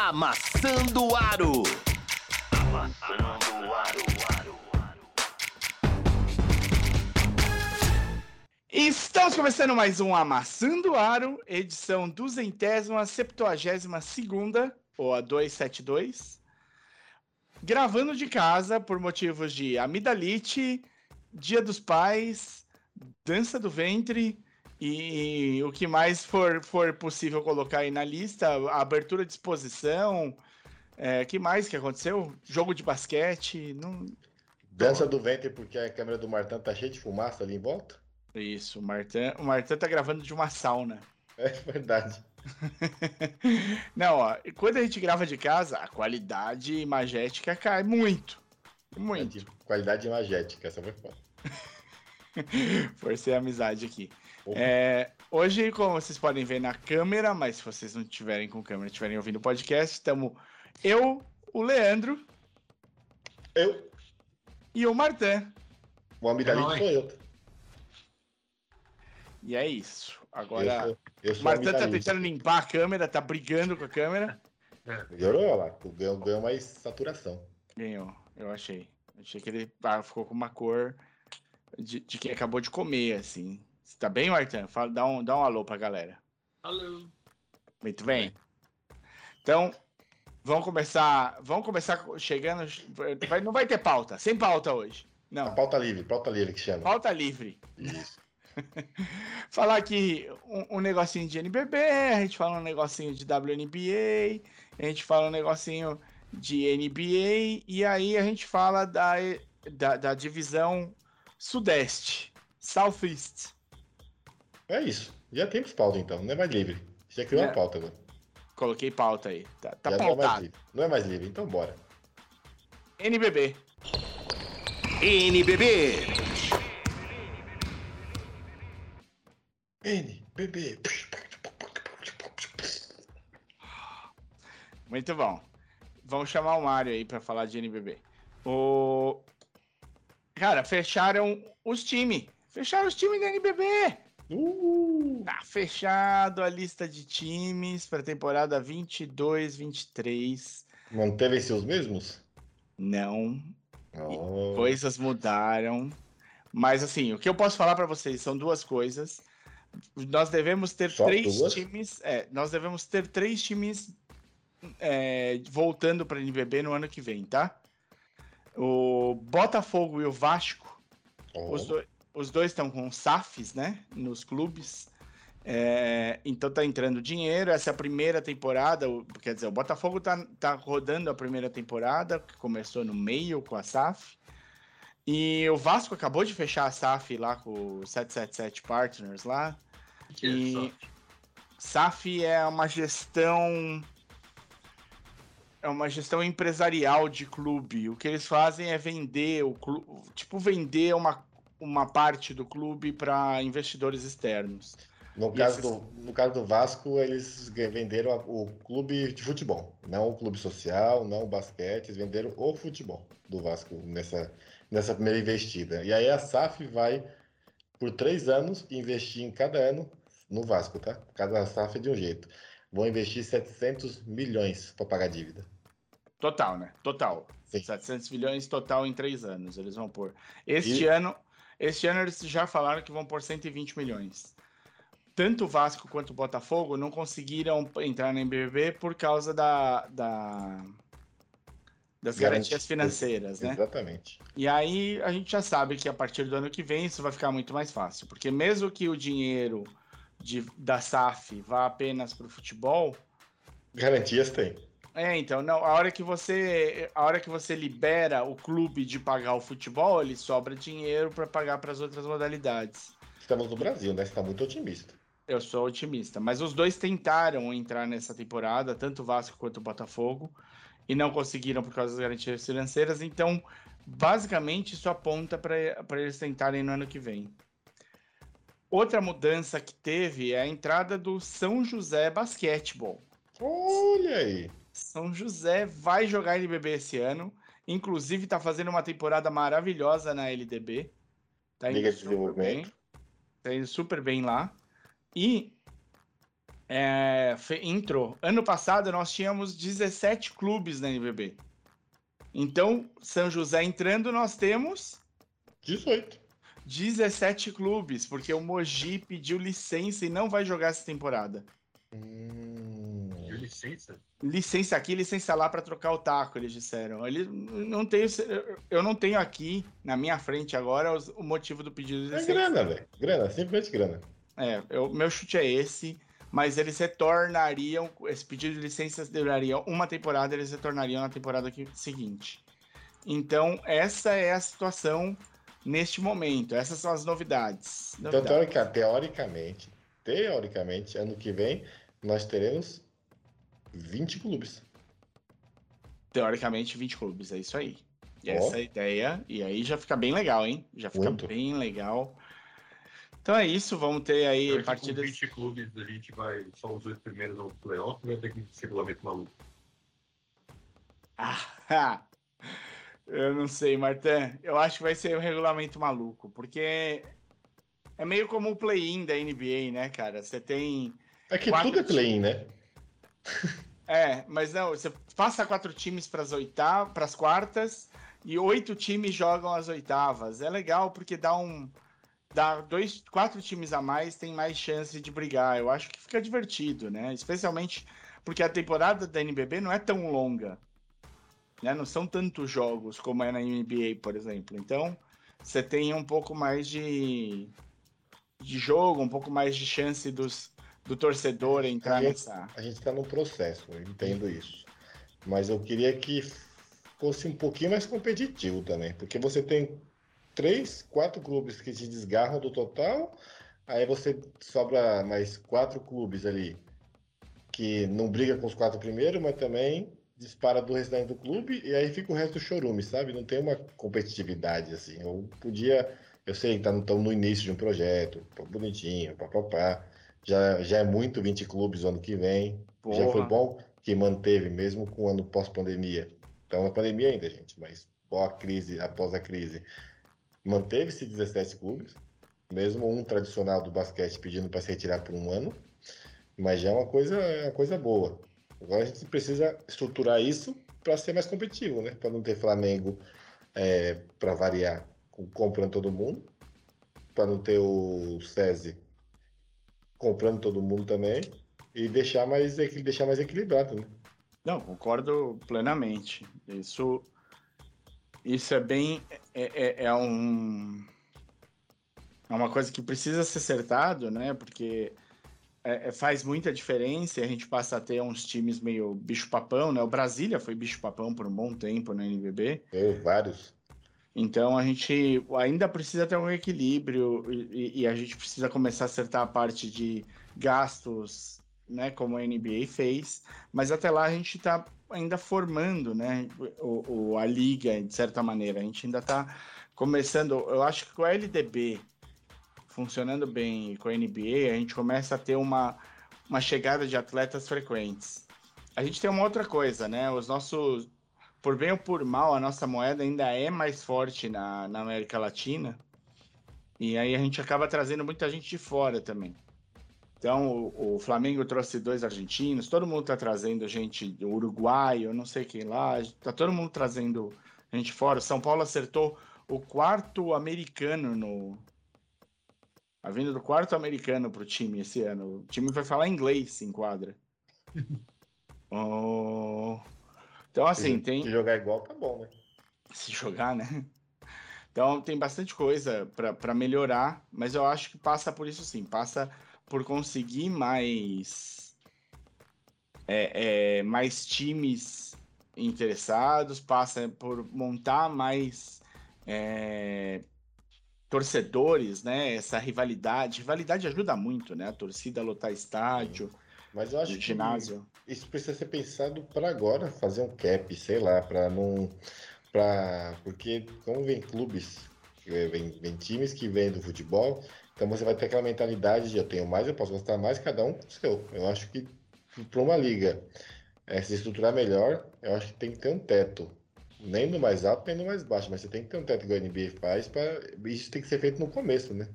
Amassando Aro. Amassando aro. Estamos começando mais um Amassando Aro, edição duzentésima, septuagésima segunda, ou a 272. Gravando de casa por motivos de amidalite, dia dos pais, dança do ventre e o que mais for, for possível colocar aí na lista, a abertura de exposição, é, que mais que aconteceu? Jogo de basquete, não... Dança do ventre porque a câmera do Martão tá cheia de fumaça ali em volta? Isso, o Martin, o Martin tá gravando de uma sauna. É verdade. Não, ó, quando a gente grava de casa, a qualidade imagética cai muito. Muito. Qualidade imagética, essa foi foda. Forcei a amizade aqui. É, hoje, como vocês podem ver na câmera, mas se vocês não tiverem com câmera, estiverem ouvindo o podcast, estamos eu, o Leandro Eu, e o Martin. o amidalite Oi. sou eu. E é isso. Eu Agora, sou, eu o sou Martin tá tentando limpar a câmera, tá brigando com a câmera. Melhorou olha lá, ganhou, ganhou mais saturação. Ganhou, eu achei. Achei que ele ah, ficou com uma cor de, de quem acabou de comer, assim. Você tá bem, Martin? Fala, dá, um, dá um alô pra galera. Alô. Muito bem. Então, vamos começar. Vamos começar chegando. vai- não vai ter pauta, sem pauta hoje. A Não, pauta livre, pauta livre que chama. pauta livre. Isso. Falar aqui um, um negocinho de NBB, a gente fala um negocinho de WNBA, a gente fala um negocinho de NBA, e aí a gente fala da, da, da divisão Sudeste, Southeast. É isso. Já temos pauta então, não é mais livre. Já criou É. uma pauta agora. Coloquei pauta aí. Tá, tá Já não é mais pautado. livre. Não é mais livre, então bora. NBB. NBB. N, bebê. Muito bom. Vamos chamar o Mário aí pra falar de NBB. O... Cara, fecharam os times. Fecharam os times da NBB. Uh, Tá fechado a lista de times para temporada 22-23. manteve os mesmos? Não, Oh. coisas mudaram. Mas assim, o que eu posso falar para vocês são duas coisas. Nós devemos ter Só três duas? times. É, nós devemos ter três times é, voltando para NBB no ano que vem, tá? O Botafogo e o Vasco Oh. Os, do- os dois estão com SAFs, né? Nos clubes. É, então tá entrando dinheiro. Essa é a primeira temporada. Quer dizer, o Botafogo tá, tá rodando a primeira temporada, que começou no meio com a SAF. E o Vasco acabou de fechar a SAF lá com o 777 Partners lá. Que E-. SAF é uma gestão. É uma gestão empresarial de clube. O que eles fazem é vender o clube. Tipo, vender uma, uma parte do clube para investidores externos. No caso, esses- do, no caso do Vasco, eles venderam o clube de futebol, não o clube social, não o basquete, eles venderam o futebol do Vasco nessa, nessa primeira investida. E aí a SAF vai, por três anos, investir em cada ano no Vasco, tá? Cada SAF é de um jeito. Vão investir 700 milhões para pagar a dívida. Total, né? Total. Sim. 700 milhões total em três anos. Eles vão pôr. Este E- ano. Este ano eles já falaram que vão pôr 120 milhões. Tanto o Vasco quanto o Botafogo não conseguiram entrar na NBB por causa da, da- das Garantia- garantias financeiras, né? Exatamente. E aí a gente já sabe que a partir do ano que vem isso vai ficar muito mais fácil, porque mesmo que o dinheiro de, da SAF vá apenas para o futebol, Garantias tem. É, então, não, a hora que você, a hora que você libera o clube de pagar o futebol, ele sobra dinheiro para pagar para as outras modalidades. Estamos no Brasil, né? Você está muito otimista. Eu sou otimista, mas os dois tentaram entrar nessa temporada, tanto o Vasco quanto o Botafogo, e não conseguiram por causa das garantias financeiras, então basicamente isso aponta para eles tentarem no ano que vem. Outra mudança que teve é a entrada do São José Basquetebol. Olha aí. São José vai jogar NBB esse ano. Inclusive, tá fazendo uma temporada maravilhosa na LDB. Tá indo Liga de super bem. Desenvolvimento. Tá indo super bem lá. E é, entrou. Ano passado nós tínhamos 17 clubes na NBB. Então, São José entrando, nós temos 18. 17 clubes, porque o Mogi pediu licença e não vai jogar essa temporada. Hum, licença. Licença aqui, licença lá para trocar o taco, eles disseram. Ele não tem, eu não tenho aqui na minha frente agora os- o motivo do pedido de é licença. grana, velho. Grana, simplesmente grana. É, eu- meu chute é esse, mas eles retornariam, esse pedido de licença duraria uma temporada, eles retornariam na temporada que- seguinte. Então, essa é a situação neste momento, essas são as novidades. Então, Novidades. teorica- teoricamente, teoricamente, ano que vem, nós teremos 20 clubes. Teoricamente, 20 clubes, é isso aí. E Ó. essa é a ideia, e aí já fica bem legal, hein? Já fica Muito. bem legal. Então é isso, vamos ter aí Será que com partidas. 20 clubes a gente vai só os oito primeiros no playoff vai ter que esse regulamento maluco? Ah, eu não sei, Martin. Eu acho que vai ser um regulamento maluco, porque é meio como o play-in da NBA, né, cara? Você tem. É que Quatro tudo é play-in, né? É, mas não, você passa quatro times para as oitavas, para as quartas, e oito times jogam as oitavas. É legal porque dá um. Dá dois, quatro times a mais, tem mais chance de brigar. Eu acho que fica divertido, né? Especialmente porque a temporada da NBB não é tão longa. Né? Não são tantos jogos como é na NBA, por exemplo. Então, você tem um pouco mais de, de jogo, um pouco mais de chance dos, do torcedor entrar Aí- nessa. A gente está num processo, eu entendo isso. Mas eu queria que fosse um pouquinho mais competitivo também, porque você tem três, quatro clubes que te desgarram do total, aí você sobra mais quatro clubes ali que não briga com os quatro primeiros, mas também dispara do restante do clube, e aí fica o resto do chorume, sabe? Não tem uma competitividade assim. Eu podia, eu sei que tá no, no início de um projeto, bonitinho, papapá. Já, já é muito 20 clubes o ano que vem. Já foi Porra. bom que manteve, mesmo com o ano pós-pandemia. Então, na pandemia ainda, gente, mas após a crise, após a crise, manteve-se 17 clubes, mesmo um tradicional do basquete pedindo para se retirar por um ano, mas já é uma coisa, é uma coisa boa. Agora a gente precisa estruturar isso para ser mais competitivo, né? Para não ter Flamengo para variar com- comprando todo mundo, para não ter o SESI comprando todo mundo também e deixar mais, deixar mais equilibrado, né? Não, concordo plenamente. Isso, isso é bem. É, é, é um. É uma coisa que precisa ser acertado, né? Porque é- é- faz muita diferença e a gente passa a ter uns times meio bicho-papão, né? O Brasília foi bicho-papão por um bom tempo na NBB. Eu, vários. Então a gente ainda precisa ter um equilíbrio e, e a gente precisa começar a acertar a parte de gastos, né, como a NBA fez, mas até lá a gente está ainda formando, né, o, o- a liga de certa maneira. A gente ainda está começando. Eu acho que com a LDB funcionando bem e com a NBA, a gente começa a ter uma, uma chegada de atletas frequentes. A gente tem uma outra coisa, né? Os nossos por bem ou por mal, a nossa moeda ainda é mais forte na, na América Latina. E aí a gente acaba trazendo muita gente de fora também. Então, o, o Flamengo trouxe dois argentinos, todo mundo está trazendo gente do Uruguai, eu não sei quem lá, tá todo mundo trazendo gente fora. São Paulo acertou o quarto americano no. A vinda do quarto americano para o time esse ano. O time vai falar inglês em quadra. Oh. Então, assim, Se- tem Se jogar igual, tá bom, né? se jogar, né? Então tem bastante coisa para melhorar, mas eu acho que passa por isso sim, passa por conseguir mais é, é, mais times interessados, passa por montar mais é, torcedores, né? Essa rivalidade, rivalidade ajuda muito, né? A torcida a lotar estádio, Mas eu acho que ginásio. isso precisa ser pensado para agora, fazer um cap, sei lá, para não. Pra, porque como vem clubes, eh, vem, vem times que vêm do futebol, então você vai ter aquela mentalidade de eu tenho mais, eu posso gastar mais, cada um com o seu. Eu acho que para uma liga eh, se estruturar melhor, eu acho que tem que ter um teto. Nem no mais alto, nem no mais baixo, mas você tem que ter um teto que a NBA faz, pra, isso tem que ser feito no começo, né?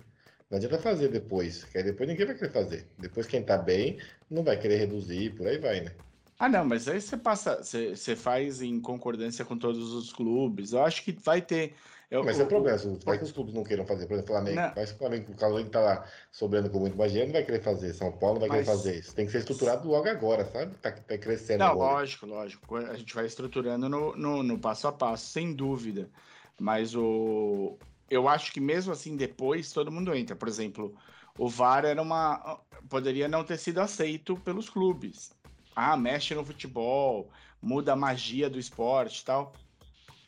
Não adianta fazer depois, que aí depois ninguém vai querer fazer. Depois quem tá bem não vai querer reduzir, por aí vai, né? Ah, não, mas aí você passa, você, você faz em concordância com todos os clubes. Eu acho que vai ter. eu- Mas o- é problema, se- vai que os clubes não queiram fazer. Por exemplo, o Flamengo. Não. Vai que o Flamengo, o Flamengo tá lá sobrando com muito mais dinheiro, não vai querer fazer. São Paulo não vai querer Mas- fazer isso. Tem que ser estruturado logo agora, sabe? Tá, tá crescendo. Não, o vôlei. lógico, lógico. A gente vai estruturando no, no, no passo a passo, sem dúvida. Mas o. Eu acho que mesmo assim, depois todo mundo entra. Por exemplo, o VAR era uma. Poderia não ter sido aceito pelos clubes. Ah, mexe no futebol, muda a magia do esporte e tal.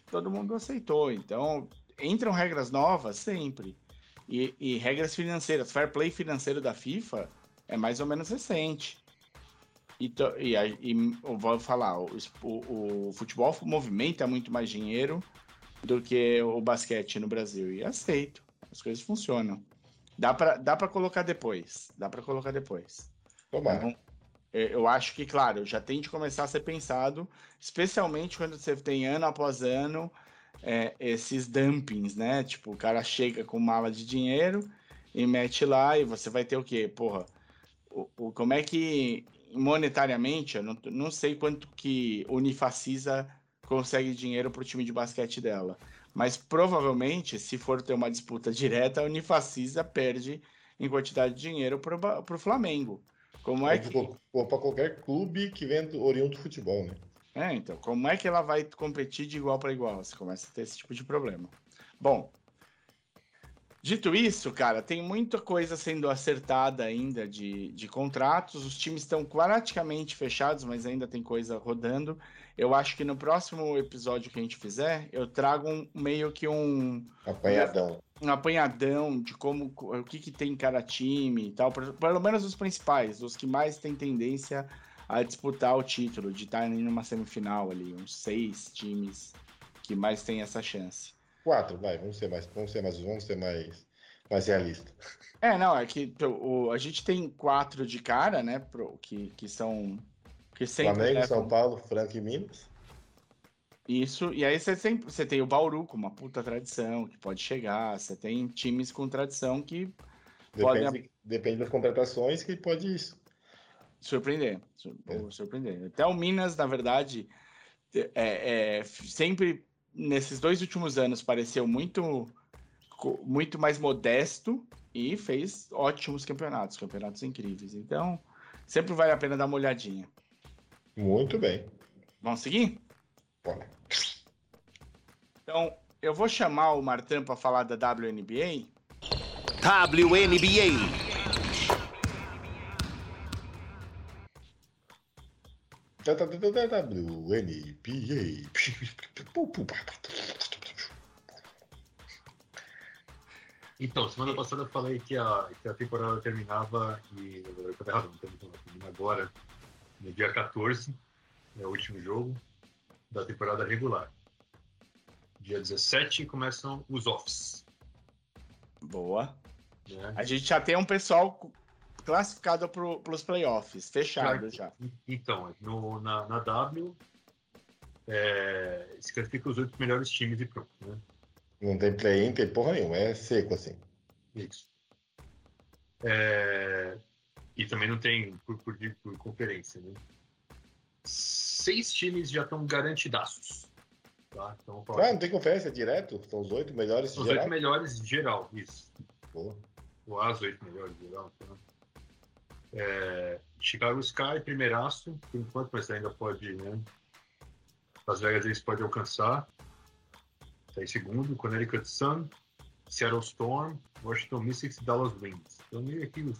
Todo mundo aceitou. Então, entram regras novas sempre. E, e regras financeiras. Fair play financeiro da FIFA é mais ou menos recente. E, to- e, e vou falar, o, o- o futebol movimenta muito mais dinheiro do que o basquete no Brasil. E aceito. As coisas funcionam. Dá pra, dá pra colocar depois. Dá pra colocar depois. Tomara. Então, eu acho que, claro, já tem de começar a ser pensado, especialmente quando você tem ano após ano é, esses dumpings, né? Tipo, o cara chega com mala de dinheiro e mete lá e você vai ter o quê? Porra, o, o- como é que monetariamente, eu não, não sei quanto que Unifacisa consegue dinheiro pro time de basquete dela, mas provavelmente, se for ter uma disputa direta, a Unifacisa perde em quantidade de dinheiro Ba- pro Flamengo. Como é que Ou para qualquer clube que vem do oriundo do futebol, né? É, então, como é que ela vai competir de igual para igual? Você começa a ter esse tipo de problema. Bom, dito isso, cara, tem muita coisa sendo acertada ainda de, de contratos. Os times estão praticamente fechados, mas ainda tem coisa rodando. Eu acho que no próximo episódio que a gente fizer, eu trago um, meio que um, Apanhadão. um apanhadão de como o que, que tem em cada time e tal, pelo menos os principais, os que mais têm tendência a disputar o título, de estar em uma semifinal ali, uns seis times que mais têm essa chance. Quatro, vai, vamos ser mais, vamos ser mais, vamos ser mais, mais realistas. É, não, é que o, a gente tem quatro de cara, né, pro, que, que são que sempre Flamengo, São Paulo, Franca e Minas. isso, e aí você sempre você tem o Bauru com uma puta tradição que pode chegar, você tem times com tradição que Podem- Depende, depende das contratações que pode isso. Surpreender, sur- É. surpreender. Até o Minas, na verdade, é, é, sempre nesses dois últimos anos pareceu muito, muito mais modesto e fez ótimos campeonatos, campeonatos incríveis. Então, sempre vale a pena dar uma olhadinha. Muito bem. Vamos seguir? Bora. Então, eu vou chamar o Martin para falar da WNBA. WNBA. WNBA. Então, semana passada eu falei que a, que a temporada terminava e termina, termina agora, no dia 14, é o último jogo da temporada regular. Dia 17 começam os offs. Boa. Né? A gente já tem um pessoal classificado para os playoffs, fechado já. Então, no, na, na W é, se classifica os oito melhores times e pronto. Né? Não tem play-in, tem porra nenhuma. É seco assim. Isso. É, e também não tem por, por, por conferência, né? Seis times já estão garantidaços. Tá? Então, Ah, não tem conferência direto? São os oito melhores os geral? oito melhores de geral, isso. Boa. Ou as oito melhores de geral. Tá? É, Chicago Sky, primeiraço, por enquanto, mas ainda pode, né? Las Vegas eles podem alcançar. Está em segundo, Connecticut Sun, Seattle Storm, Washington Mystics e Dallas Wings. Então, meio aqui os,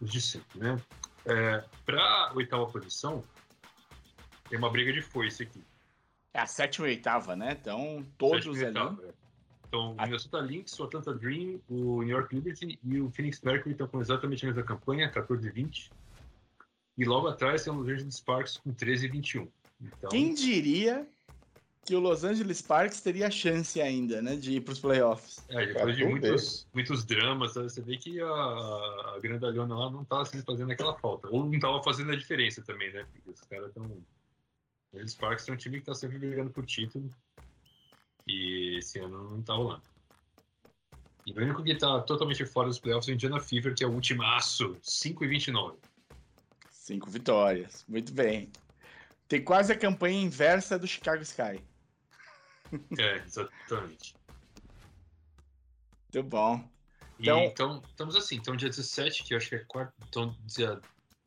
os de sempre, né? É, Para a oitava posição, tem uma briga de foice aqui. É a sétima e oitava, né? Então, todos Sétima e ali. oitava, é. Então, o Ah. Minnesota Lynx, o Atlanta Dream, o New York Liberty e o Phoenix Mercury estão com exatamente a mesma campanha, 14 e 20. E logo atrás tem o Los Angeles Sparks com 13 e 21. Então, Quem diria que o Los Angeles Sparks teria chance ainda, né? De ir para os playoffs. é, depois de muitos, muitos dramas, sabe, você vê que a, a grandalhona lá não estava assim, fazendo aquela falta. Ou não estava fazendo a diferença também, né? Porque os caras estão... Os Sparks são um time que está sempre brigando por título. E esse ano não tá rolando. E o único que tá totalmente fora dos playoffs é o Indiana Fever, que é o ultimaço, 5 e 29. Cinco vitórias. Muito bem. Tem quase a campanha inversa do Chicago Sky. É, exatamente. Muito bom. E, Então- então, estamos assim, então dia 17, que eu acho que é quarta, então dia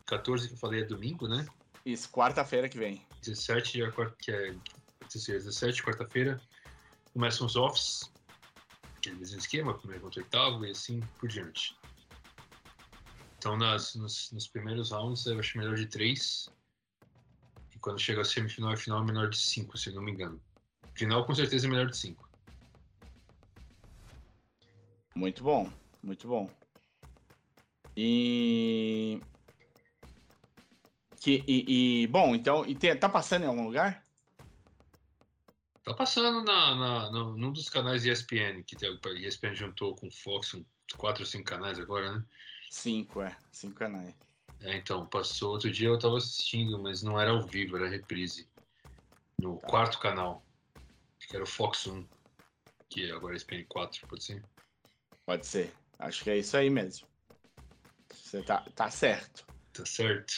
14 que eu falei é domingo, né? Isso, quarta-feira que vem. 17, dia quarta, que é 16, 17, quarta-feira, começam os offs, aquele mesmo esquema, primeiro contra oitavo e assim por diante. Então, nas, nos, nos primeiros rounds, eu acho melhor de 3. E quando chega a semifinal e final, é menor de 5, se não me engano. Final, com certeza, é melhor de 5. Muito bom, muito bom. E. Que, e, e- bom, então, e tá passando em algum lugar? Tá passando na, na, no, num dos canais ESPN, que tem, a ESPN juntou com o Fox, 4 ou 5 canais agora, né? Cinco, é. Cinco canais. É, então, passou outro dia eu tava assistindo, mas não era ao vivo, era reprise. No Tá. quarto canal, que era o Fox 1, que agora é ESPN 4, pode ser? Pode ser. Acho que é isso aí mesmo. Você tá, tá certo. Tá certo?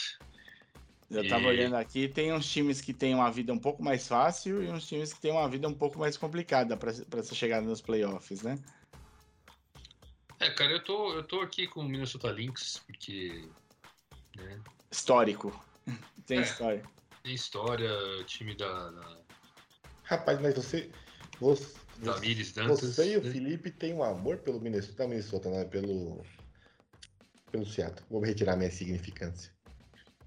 Eu tava E- olhando aqui, tem uns times que têm uma vida um pouco mais fácil e uns times que têm uma vida um pouco mais complicada para essa chegada nos playoffs, né? É, cara, eu tô, eu tô aqui com o Minnesota Lynx, porque né, Histórico. Tem É. história. tem história, time da, da, Rapaz, mas você. Você, Dantas. você e o né? Felipe têm um amor pelo Minnesota, Minnesota, né? Pelo. Pelo Seattle. Vou retirar minha significância.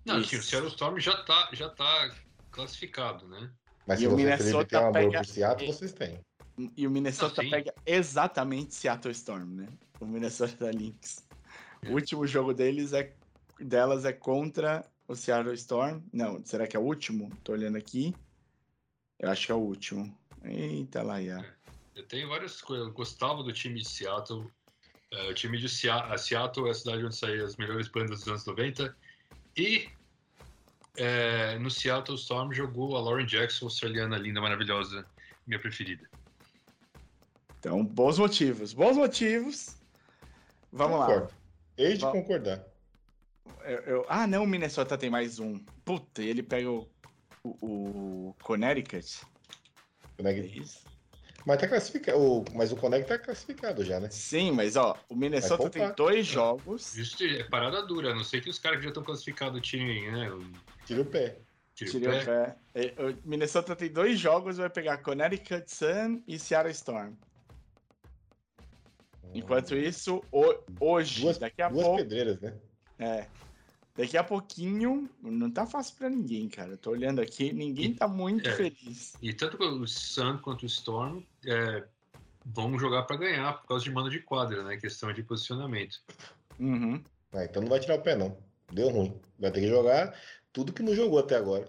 Não, Isso. assim, o Seattle Storm já tá, já tá classificado, né? Mas E se o Minnesota tem um amor pega- por Seattle, vocês têm. E o Minnesota sim. pega exatamente Seattle Storm, né? O Minnesota Lynx. É. O último jogo deles é delas é contra o Seattle Storm. Não, será que é o último? Tô olhando aqui. Eu acho que é o último. Eita lá, já. Eu tenho várias coisas. Eu gostava do time de Seattle. É, o time de Sea- a Seattle é a cidade onde saíram as melhores bandas dos anos 90. E é, no Seattle Storm jogou a Lauren Jackson, australiana linda, maravilhosa, minha preferida. Então, bons motivos. Bons motivos. Vamos lá. Concordo. Hei de Va- concordar. Eu- eu- Ah, não, o Minnesota tem mais um. Puta, e ele pega o, o, o Connecticut. Como é isso? Mas tá classificado. o- Mas o Connect tá classificado já, né? Sim, mas ó, o Minnesota tem dois jogos. Justo, é parada dura, a não sei que os caras que já estão classificados o time, né? o- Tira o pé. Tira o pé. o pé. É, O Minnesota tem dois jogos, vai pegar Connecticut Sun e Seattle Storm. Enquanto isso, ho- hoje, Duas, daqui a duas pouco, pedreiras, né? é, daqui a pouquinho, não tá fácil pra ninguém, cara. Tô olhando aqui, ninguém tá muito É. feliz. E tanto o Sun quanto o Storm é, vão jogar para ganhar por causa de mando de quadra, né? Questão de posicionamento. Uhum. Ah, então não vai tirar o pé, não. Deu ruim. Vai ter que jogar tudo que não jogou até agora.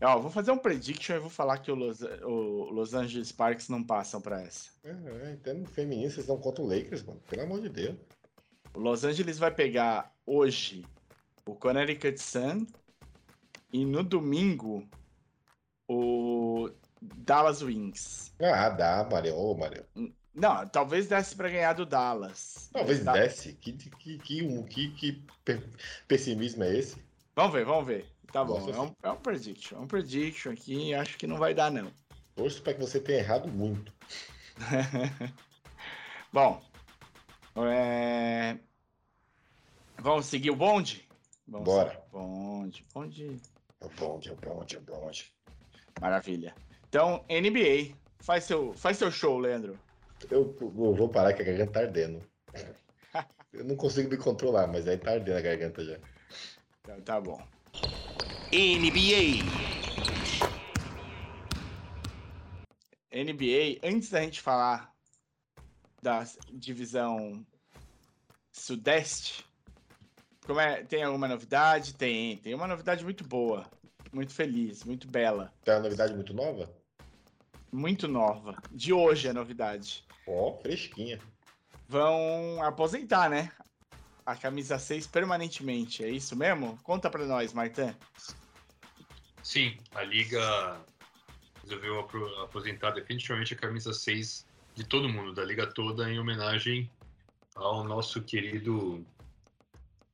Ó, vou fazer um prediction e vou falar que o Los, o Los Angeles Sparks não passam pra essa. É, é, entendo feminino, vocês estão contra o Lakers, mano. Pelo amor de Deus. O Los Angeles vai pegar hoje o Connecticut Sun e no domingo o Dallas Wings. Ah, dá, Mario. Ô, Mario. Não, talvez desse pra ganhar do Dallas. Talvez tá- desce. Que, que, que, que, que pe- pessimismo é esse? Vamos ver, vamos ver. Tá bom, Nossa, é um, é um prediction. É um prediction aqui, acho que não vai dar, não. Torço pra que você tenha errado muito. Bom, é... vamos seguir o bonde? Vamos Bora. Bonde, bonde. É o bonde, é o bonde, é o bonde. Maravilha. Então, NBA, faz seu, faz seu show, Leandro. Eu, eu vou parar que a garganta tá ardendo. Eu não consigo me controlar, mas aí tá ardendo a garganta já. Então, tá bom. NBA. NBA, antes da gente falar da divisão Sudeste, como é, tem alguma novidade? Tem, tem uma novidade muito boa, muito feliz, muito bela, Tem uma novidade muito nova? muito nova. De hoje a novidade. Ó, fresquinha. Vão aposentar, né? A camisa 6 permanentemente, é isso mesmo? Conta pra nós, Martin. Sim, a liga resolveu aposentar definitivamente a camisa 6 de todo mundo, da liga toda, em homenagem ao nosso querido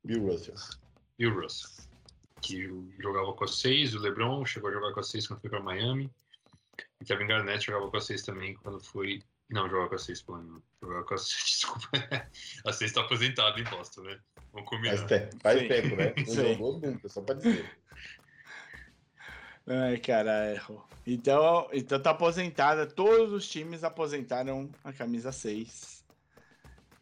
Bill Russell. Bill Russell, que jogava com a 6, o LeBron chegou a jogar com a 6 quando foi para Miami, e Kevin Garnett jogava com a 6 também quando foi... Não, jogava com a 6, pô, não. Jogava com a 6, desculpa. A 6 tá aposentado em Boston, né? Vamos combinar. Faz, tempo, faz Sim. tempo, né? Não Sim. jogou nunca, só pra dizer. Ai, caralho. Então, então tá aposentada. Todos os times aposentaram a camisa 6.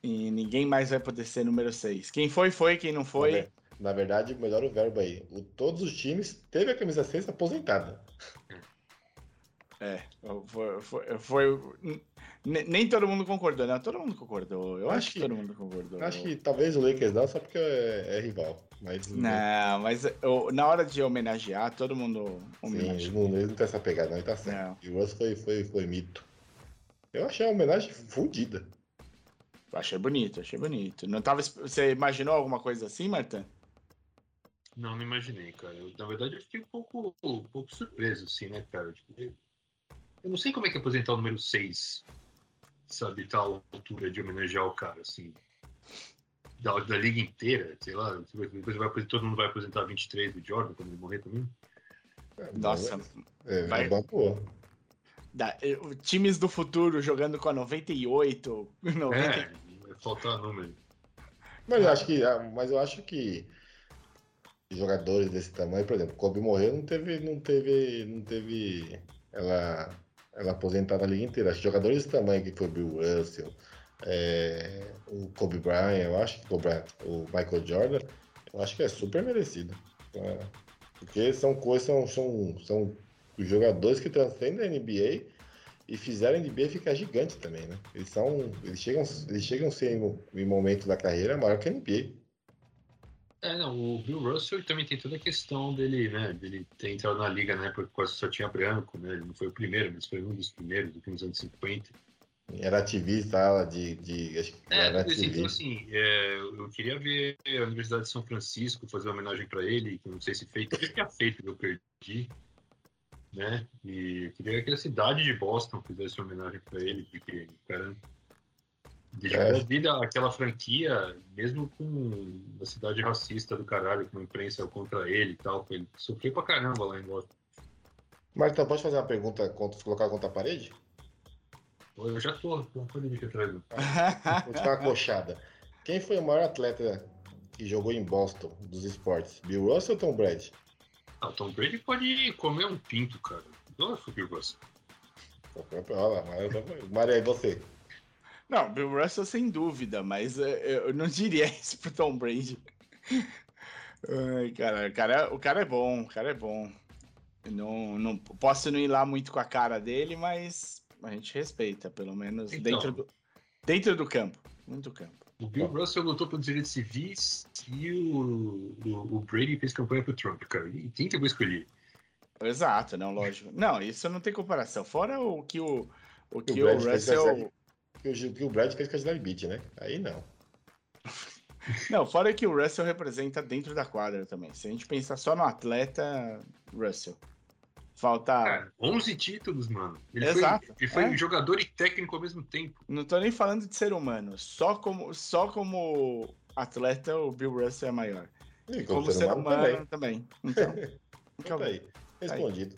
E ninguém mais vai poder ser número 6. Quem foi, foi. Quem não foi, Na verdade, melhor o verbo aí. O, todos os times teve a camisa 6 aposentada. é. Foi, foi, foi- ne- nem todo mundo concordou, né? Todo mundo concordou. Eu acho, Acho que, que- todo mundo concordou. Acho que talvez o Lakers não, só porque é, é rival. Mas Não, mas eu- na hora de homenagear, todo mundo sim, eles homenageou. não, eles não tem essa pegada, não, ele tá certo. Não. E o Russell foi, foi, foi mito. Eu achei a homenagem fodida. Achei bonito, achei bonito. Não tava, você imaginou alguma coisa assim, Marta? Não, não imaginei, cara. Eu, na verdade, eu fiquei um pouco, um pouco surpreso, assim, né, cara? Tipo, eu não sei como é que é aposentar o número 6, sabe, tal altura de homenagear o cara, assim. Da, da liga inteira, sei lá. Depois vai, todo mundo vai aposentar 23 do Jordan quando ele morrer também. Nossa, É, vai- é bom, pô. Da- eh, times do futuro jogando com a 98, 90. É, faltar número. Mas eu acho que, ah, mas eu acho que jogadores desse tamanho, por exemplo, Kobe morreu, não teve, não teve, não teve ela, ela aposentada a liga inteira. Acho que jogadores desse tamanho que foi o Bill Russell, é, o Kobe Bryant, eu acho que o, Michael Jordan, eu acho que é super merecido. É, porque são coisas, são, são, são jogadores que transcendem a NBA e fizeram a NBA ficar gigante também, né? Eles são, eles chegam, eles chegam a ser em, momento da carreira maior que a NBA. É, não, o Bill Russell ele também tem toda a questão dele, né, dele ter entrado na liga na época que quase só tinha branco, né, ele não foi o primeiro, mas foi um dos primeiros, aqui nos anos 50. Era ativista, aula de, de acho que É, era mas, então, assim, é, eu queria ver a Universidade de São Francisco fazer uma homenagem para ele, que não sei se fez, talvez tenha feito, que eu perdi, né, e eu queria que a cidade de Boston fizesse homenagem para ele, porque o cara dedicou É. a vida àquela franquia, mesmo com uma cidade racista do caralho, com a imprensa contra ele e tal, ele sofreu pra caramba lá em Boston. Marta, pode fazer uma pergunta, colocar contra a parede? Eu já tô, tô vir aqui atrás. né? Vou te dar uma coxada. Quem foi o maior atleta que jogou em Boston dos esportes? Bill Russell ou Tom Brady? Ah, Tom Brady pode comer um pinto, cara. Não foi o Russell. Olha lá, Mário, Mário, aí você. Não, Bill Russell sem dúvida, mas eh, eu não diria isso pro Tom Brady. Ai, cara, o cara, o cara é bom, o cara é bom. Eu Não, não posso não ir lá muito com a cara dele, mas a gente respeita, pelo menos Então. dentro, do, dentro do campo. Muito campo. O Bill Russell lutou pelos direitos civis e o, o, o Brady fez campanha pro Trump, cara. E quem que eu vou escolher? Exato, não, lógico. Não, isso não tem comparação. Fora o que o, o, que o o Russell. Que o, que o Brad fez com a Gisele Beach, né? Aí não. Não, fora que o Russell representa dentro da quadra também. Se a gente pensar só no atleta, Russell. Falta. Cara, 11 títulos, mano. Ele Exato, foi, ele foi é. jogador e técnico ao mesmo tempo. Não tô nem falando de ser humano. Só como, só como atleta, o Bill Russell é maior. E Como, ser humano também. Então, Então, aí. Respondido.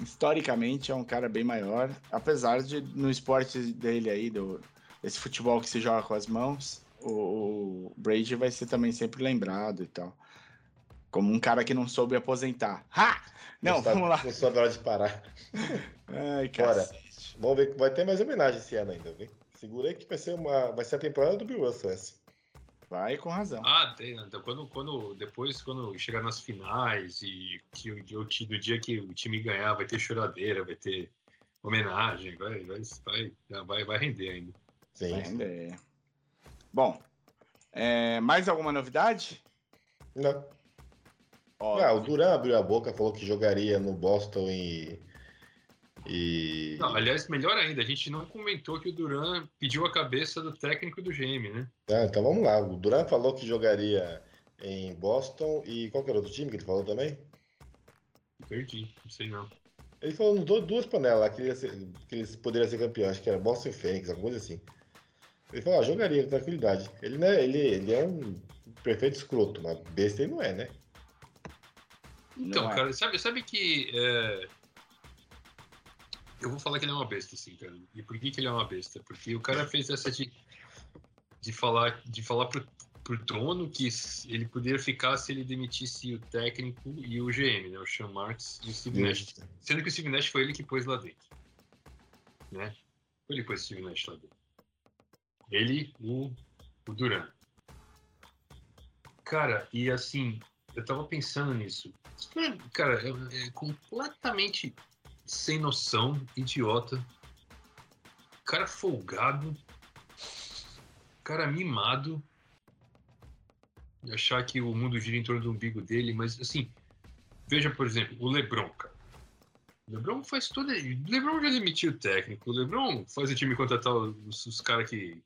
historicamente é um cara bem maior, apesar de no esporte dele aí, do, esse futebol que se joga com as mãos, o, o Brady vai ser também sempre lembrado e tal. Como um cara que não soube aposentar. Ha! Não, sabe- vamos lá. Não a hora de parar. Ai, cacete. Vamos ver que vai ter mais homenagem esse ano ainda, viu? Segura aí que vai ser, uma, vai ser a temporada do Bill Russell essa. Vai com razão. Ah, tem, então, quando, quando, depois, quando chegar nas finais e que o, do dia que o time ganhar, vai ter choradeira, vai ter homenagem, vai, vai, vai, vai, vai render ainda. Sim. Vai render. Bom, é, mais alguma novidade? Não. Ah, o Duran abriu a boca, falou que jogaria no Boston e. E. Não, aliás, melhor ainda, a gente não comentou que o Duran pediu a cabeça do técnico do GM, né? Ah, então vamos lá. O Duran falou que jogaria em Boston e qual que era o outro time que ele falou também? Perdi, não sei não. Ele falou nos duas panelas lá que, ele ser- que eles poderiam ser campeão, acho que era Boston e Fênix, alguma coisa assim. Ele falou, ah, jogaria com tranquilidade. Ele, né, ele, ele é um perfeito escroto, mas besta ele não é, né? Então, é. cara, sabe, sabe que. é, Eu vou falar que ele é uma besta, assim, cara. E por que, que ele é uma besta? Porque o cara fez essa de, de falar, de falar pro, pro dono que ele poderia ficar se ele demitisse o técnico e o GM, né? O Sean Marks e o Steve Nash. Sendo que o Steve Nash foi ele que pôs lá dentro. Né? Foi ele que pôs o Steve Nash lá dentro. Ele, o, o Duran. Cara, e assim, eu tava pensando nisso. Cara, é, completamente sem noção, idiota. Cara folgado. Cara mimado. Achar que o mundo gira em torno do umbigo dele, mas assim, veja, por exemplo, o Lebron, cara. O Lebron faz toda. O Lebron já demitiu o técnico. O Lebron faz o time contratar os, os caras que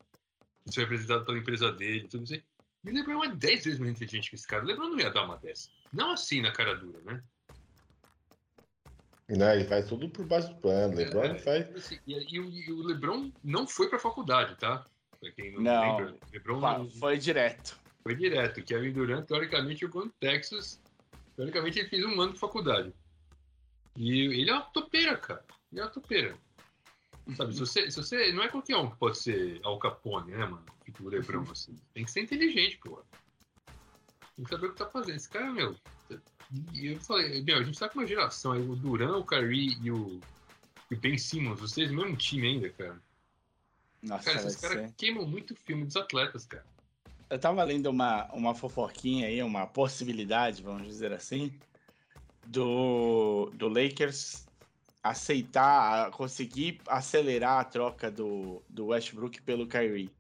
são representados pela empresa dele, tudo isso. E o Lebron é 10 vezes mais inteligente que esse cara. O Lebron não ia dar uma dessa. Não assim na cara dura, né? Não, ele faz tudo por baixo do pano. LeBron É, faz. assim, e, e o, e o Lebron não foi pra faculdade, tá? Pra quem não, Não. lembra, o Lebron Fa- não- Foi direto. foi direto. Kevin Durant, teoricamente, jogou no Texas. Teoricamente, ele fez um ano de faculdade. E ele é uma topeira, cara. Ele é uma topeira. Sabe, se você, se você. Não é qualquer um que pode ser Al Capone, né, mano? Tipo assim. Tem que ser inteligente, pô. Tem que saber o que tá fazendo. Esse cara, meu. E eu falei, meu, a gente tá com uma geração aí, o Duran, o Kyrie e o, e o Ben Simmons, vocês no mesmo time ainda, cara. Nossa, Cara, esses caras queimam muito o filme dos atletas, cara. Eu tava lendo uma, uma fofoquinha aí, uma possibilidade, vamos dizer assim, do, do Lakers aceitar, conseguir acelerar a troca do, do Westbrook pelo Kyrie.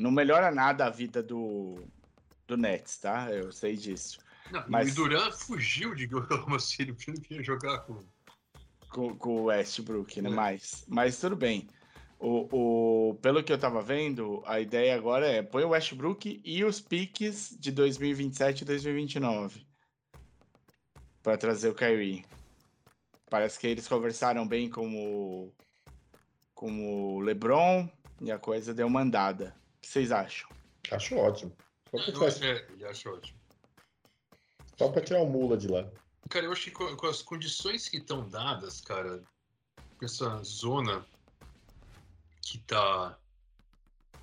Não melhora nada a vida do, do Nets, tá? Eu sei disso. Não, Mas- o Duran fugiu de Oklahoma City porque não queria jogar com. com, com o Westbrook, né? É. Mas, mas tudo bem. O, o, pelo que eu tava vendo, a ideia agora é põe o Westbrook e os piques de 2027 e 2029 para trazer o Kyrie. Parece que eles conversaram bem com o, com o LeBron e a coisa deu uma andada. O que vocês acham? Acho ótimo. Só pra, tirar, acho- é, ele acha ótimo. só pra tirar o mula de lá. Cara, eu acho que com, com as condições que estão dadas, cara, com essa zona que tá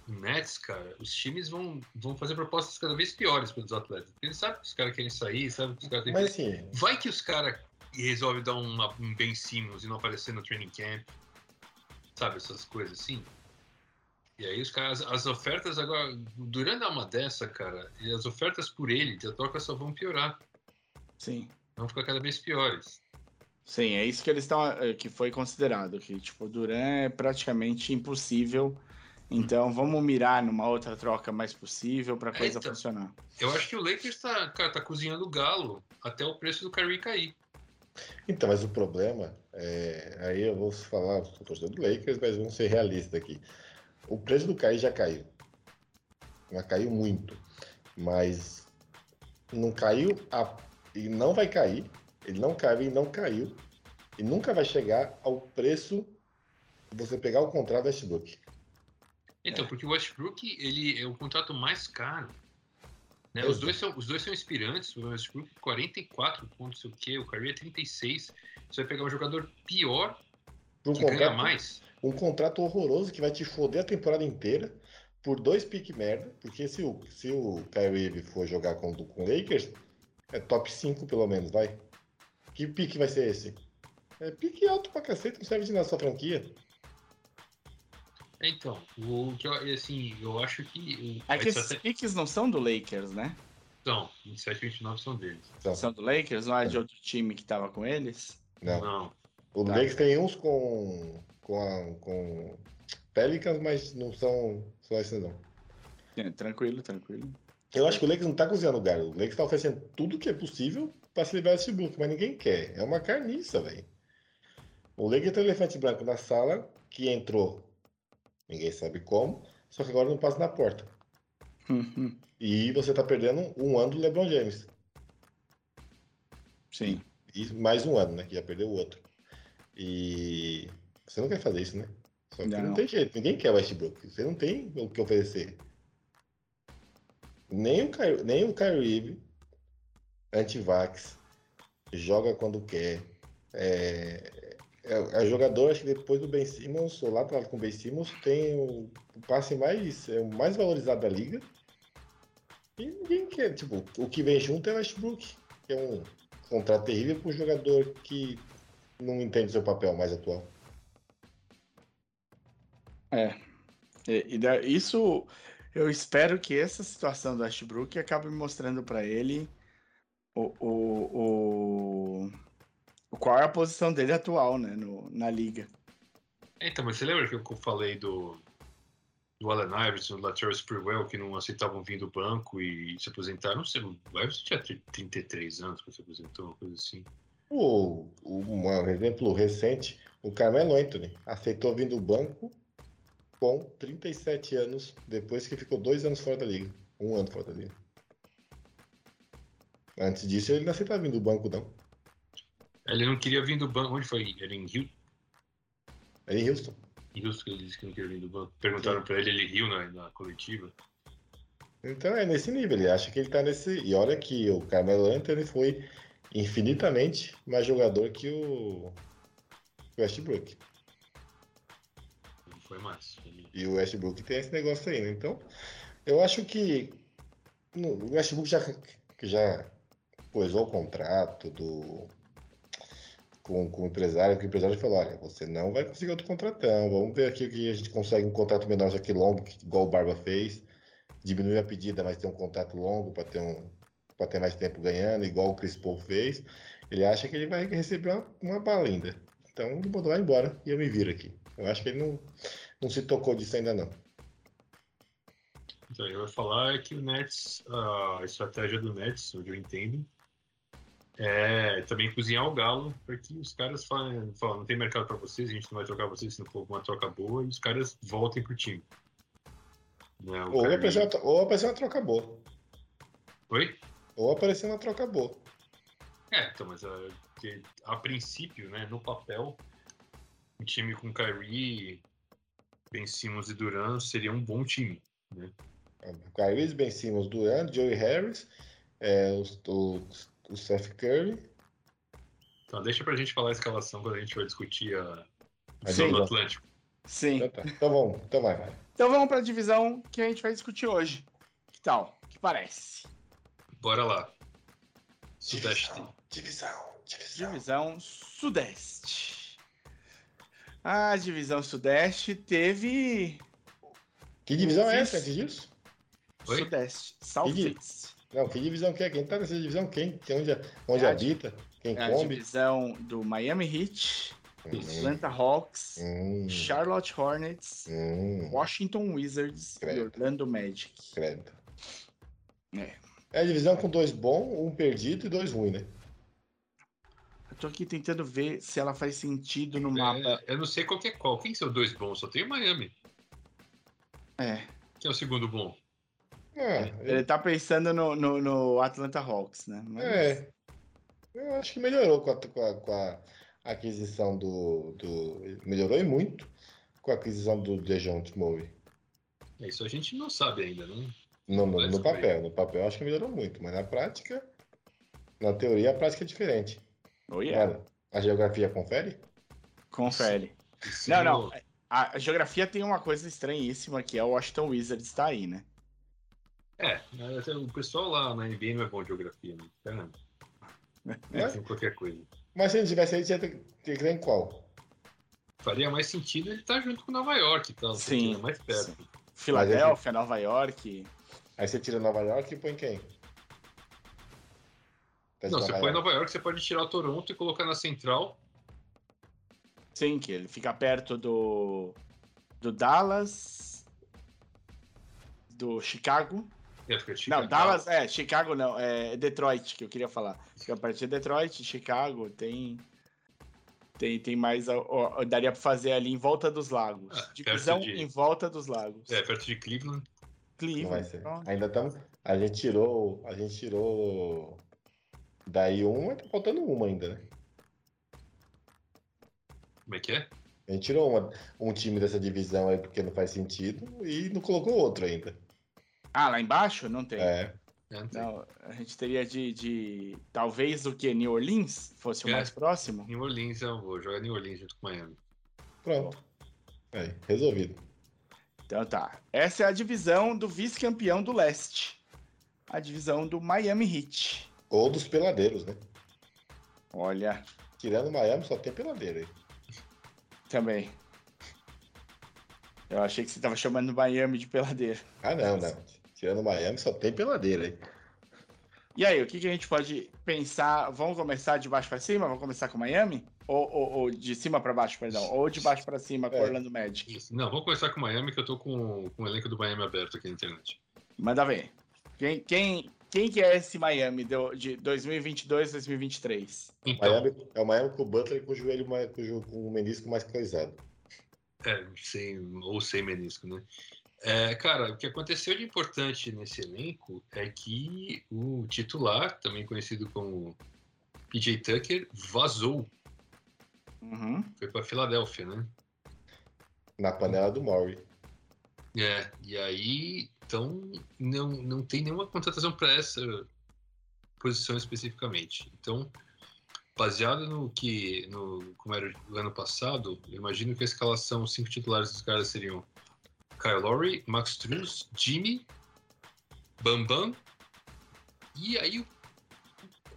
Nets, cara, os times vão, vão fazer propostas cada vez piores para os atletas. Porque eles sabem que os caras querem sair, sabem que os caras têm Mas assim, Vai que os caras resolvem dar uma- um Ben Simmons e não aparecer no training camp. Sabe, essas coisas assim. E aí os caras, as ofertas agora, durante uma dessa, cara, e as ofertas por ele, a troca só vão piorar. Sim. Vão ficar cada vez piores. Sim, é isso que eles estão. que foi considerado, que tipo, Duran é praticamente impossível. Então vamos mirar numa outra troca mais possível para coisa Então. funcionar. Eu acho que o Lakers tá, cara, tá cozinhando o galo até o preço do Kyrie cair. Então, mas o problema é. Aí eu vou falar, sou torcedor do Lakers, mas vamos ser realistas aqui. O preço do Kai já caiu. Já caiu muito. Mas não caiu a- e não vai cair. Ele não caiu e não caiu. E nunca vai chegar ao preço você pegar o contrato da Westbrook. Então, porque o Westbrook, ele é o contrato mais caro. Né? Os, Exato. dois são, os dois são inspirantes. O Westbrook, 44 pontos, sei o quê. O Kyrie é 36. Você vai pegar um jogador pior um que contrato, mais. um contrato horroroso que vai te foder a temporada inteira por dois piques merda. Porque se o, se o Kyrie Irving for jogar com com o Lakers, é top 5 pelo menos, vai. Que pique vai ser esse? É pique alto pra cacete, não serve de nada sua franquia. Então, o que eu, assim, eu acho que. o- É que esses te- piques não são do Lakers, né? São, 27 e 29 são deles. Então, São do Lakers, não é de outro time que tava com eles? não. Não. O Tá. Lakers tem uns com, com, a- com Pelicans, mas não são só esses não. É, tranquilo, tranquilo. Eu acho que o Lakers não tá cozinhando o galo. O Lakers tá oferecendo tudo que é possível pra se livrar desse Brook, mas ninguém quer. É uma carniça, velho. O Lakers tem um elefante branco na sala que entrou, ninguém sabe como, só que agora não passa na porta. Uhum. E você tá perdendo um ano do LeBron James. Sim. E mais um ano, né? Que já perdeu o outro. E você não quer fazer isso, né? Só que não, Não. tem jeito. Ninguém quer o Westbrook. Você não tem o que oferecer. Nem o Kyrie, nem o Kyrie Irving, anti-vax, joga quando quer. É, é, é jogador, acho que depois do Ben Simmons, ou lá atrás com o Ben Simmons, tem o, o passe mais, é o mais valorizado da liga. E ninguém quer. Tipo, o que vem junto é o Westbrook, que é um contrato terrível para um jogador que não entende seu papel mais atual. E, e da- isso, eu espero que essa situação do Ashbrook acabe mostrando para ele o, o, o- qual é a posição dele atual, né, no, na liga. Então, mas você lembra que eu falei do, do Allen Iverson, do Latrell Sprewell, que não aceitavam vir do banco e se aposentaram? Não sei, o Iverson tinha 33 anos quando se aposentou, uma coisa assim. O, o- um exemplo recente, o Carmelo Anthony aceitou vir do banco com 37 anos, depois que ficou dois anos fora da liga. Um ano fora da liga. Antes disso, ele não aceitava vir do banco, não. Ele não queria vir do banco. Onde foi? Era em Rio? Era em Houston. Em Houston que ele disse que não queria vir do banco. Perguntaram pra ele, ele riu na, na coletiva. Então é nesse nível, ele acha que ele tá nesse. E olha que o Carmelo Anthony foi infinitamente mais jogador que o Westbrook. Não foi mais. Ele- E o Westbrook tem esse negócio aí, né? Então, eu acho que o Westbrook já, já coisou o contrato do, com, com o empresário, que o empresário falou, olha, você não vai conseguir outro contratão, vamos ver aqui que a gente consegue um contrato menor já que longo, igual o Barba fez, diminuir a pedida, mas ter um contrato longo para ter um para ter mais tempo ganhando, igual o Chris Paul fez. Ele acha que ele vai receber uma, uma bala ainda. Então ele mandou lá embora e eu me viro aqui. Eu acho que ele não, não se tocou disso ainda não. Então, eu ia falar que o Nets, a estratégia do Nets, onde eu entendo, é também cozinhar o galo, porque os caras falam, falam não tem mercado para vocês, a gente não vai trocar vocês se não for uma troca boa, e os caras voltem pro time. Né, Ou Kyrie- apareceu, uma, tro- ou apareceu uma troca boa. Oi? Ou apareceu uma troca boa. É, então, mas ah, que, a princípio, né, no papel, um time com Kyrie, Ben Simmons e Duran seria um bom time. O Kyrie, Ben Simmons, Durant, Joey Harris, é, o, o, o Seth Curry. Então, deixa pra gente falar a escalação quando a gente vai discutir a divisão do. Atlântico. Sim. Então, tá. então vamos, então vai, vai. Então vamos para a divisão que a gente vai discutir hoje. Que tal? Que parece? Bora lá. Sudeste. Divisão, divisão. Divisão Sudeste. A divisão Sudeste teve Que divisão é Isso. essa antes disso? Oi? Sudeste, Southeast. Não, que divisão que é? Quem tá nessa divisão? Quem? Quem onde, onde É a habita? Quem É a come? divisão do Miami Heat, Hum, Atlanta Hawks, hum, Charlotte Hornets, hum, Washington Wizards e Credo. Orlando Magic. credo. É. É a divisão com dois bons, um perdido e dois ruins, né? Eu tô aqui tentando ver se ela faz sentido no mapa. É, eu não sei qual que é qual. Quem são dois bons? Só tem o Miami. É. Quem é o segundo bom? Ah, Ele tá pensando no, no, no Atlanta Hawks, né? Mas- É. Eu acho que melhorou com a, com a- com a aquisição do, do. Melhorou e muito com a aquisição do Dejounte Murray. É, Isso a gente não sabe ainda, né? No, no, no papel. No papel acho que melhorou muito, mas na prática, na teoria, a prática é diferente. Oh, yeah. Olha, a geografia confere? Confere. Sim, Não, não. A, a geografia tem uma coisa estranhíssima que é o Washington Wizards tá aí, né? É, até o pessoal lá na NBA não é bom de geografia, né? Caramba. É, Mas, tem qualquer coisa. mas se ele tivesse aí, tinha que ter em qual? Faria mais sentido ele estar junto com Nova York e porque Sim, é mais perto. Filadélfia, Nova York. Aí você tira Nova York e põe quem? Tá Não, você Nova põe York. Nova York, você pode tirar o Toronto e colocar na central. Sim, que ele fica perto do, do Dallas, do Chicago. Não, Chicago. Dallas, é, Chicago não, é Detroit que eu queria falar. Fica perto de Detroit, Chicago, tem. Tem, tem mais. ó, ó, daria pra fazer ali em volta dos lagos. Ah, Divisão de- em volta dos lagos. É, perto de Cleveland. Cleveland. Ainda estamos. A gente tirou. A gente tirou Daí uma, tá faltando uma ainda, né? Como é que é? A gente tirou uma- um time dessa divisão aí porque não faz sentido e não colocou outro ainda. Ah, lá embaixo? Não tem. É. Não tem. Não, a gente teria de, de- Talvez o que? New Orleans fosse o É. mais próximo? New Orleans eu vou jogar New Orleans junto com Miami. Pronto. Aí, resolvido. Então tá. Essa é a divisão do vice-campeão do leste. A divisão do Miami Heat. Ou dos peladeiros, né? Olha, Tirando Miami, só tem peladeiro aí. também. Eu achei que você tava chamando Miami de peladeiro. Ah, não, não. Tirando Miami, só tem peladeiro aí. E aí, o que, que a gente pode pensar? Vamos começar de baixo para cima? Vamos começar com Miami? Ou, ou- ou de cima para baixo, perdão? Ou de baixo para cima com É. Orlando Magic? Isso. Não, vamos começar com Miami, que eu tô com, com o elenco do Miami aberto aqui na internet. Manda ver. Quem, quem, quem que é esse Miami do- de 2022, 2023? Então, Miami, é o Miami com o Butler com o joelho mais, com o, jo- com o menisco mais coisado. é, sem, ou sem menisco, né? É, cara, o que aconteceu de importante nesse elenco é que o titular, também conhecido como PJ Tucker, vazou. Uhum. Foi para Filadélfia, né? Na panela do Maury. É, e aí, então, não, não tem nenhuma contratação para essa posição especificamente. Então, baseado no que, no, como era o ano passado, eu imagino que a escalação, os cinco titulares dos caras seriam Kyle Lowry, Max Struz, Jimmy, Bambam, e aí o,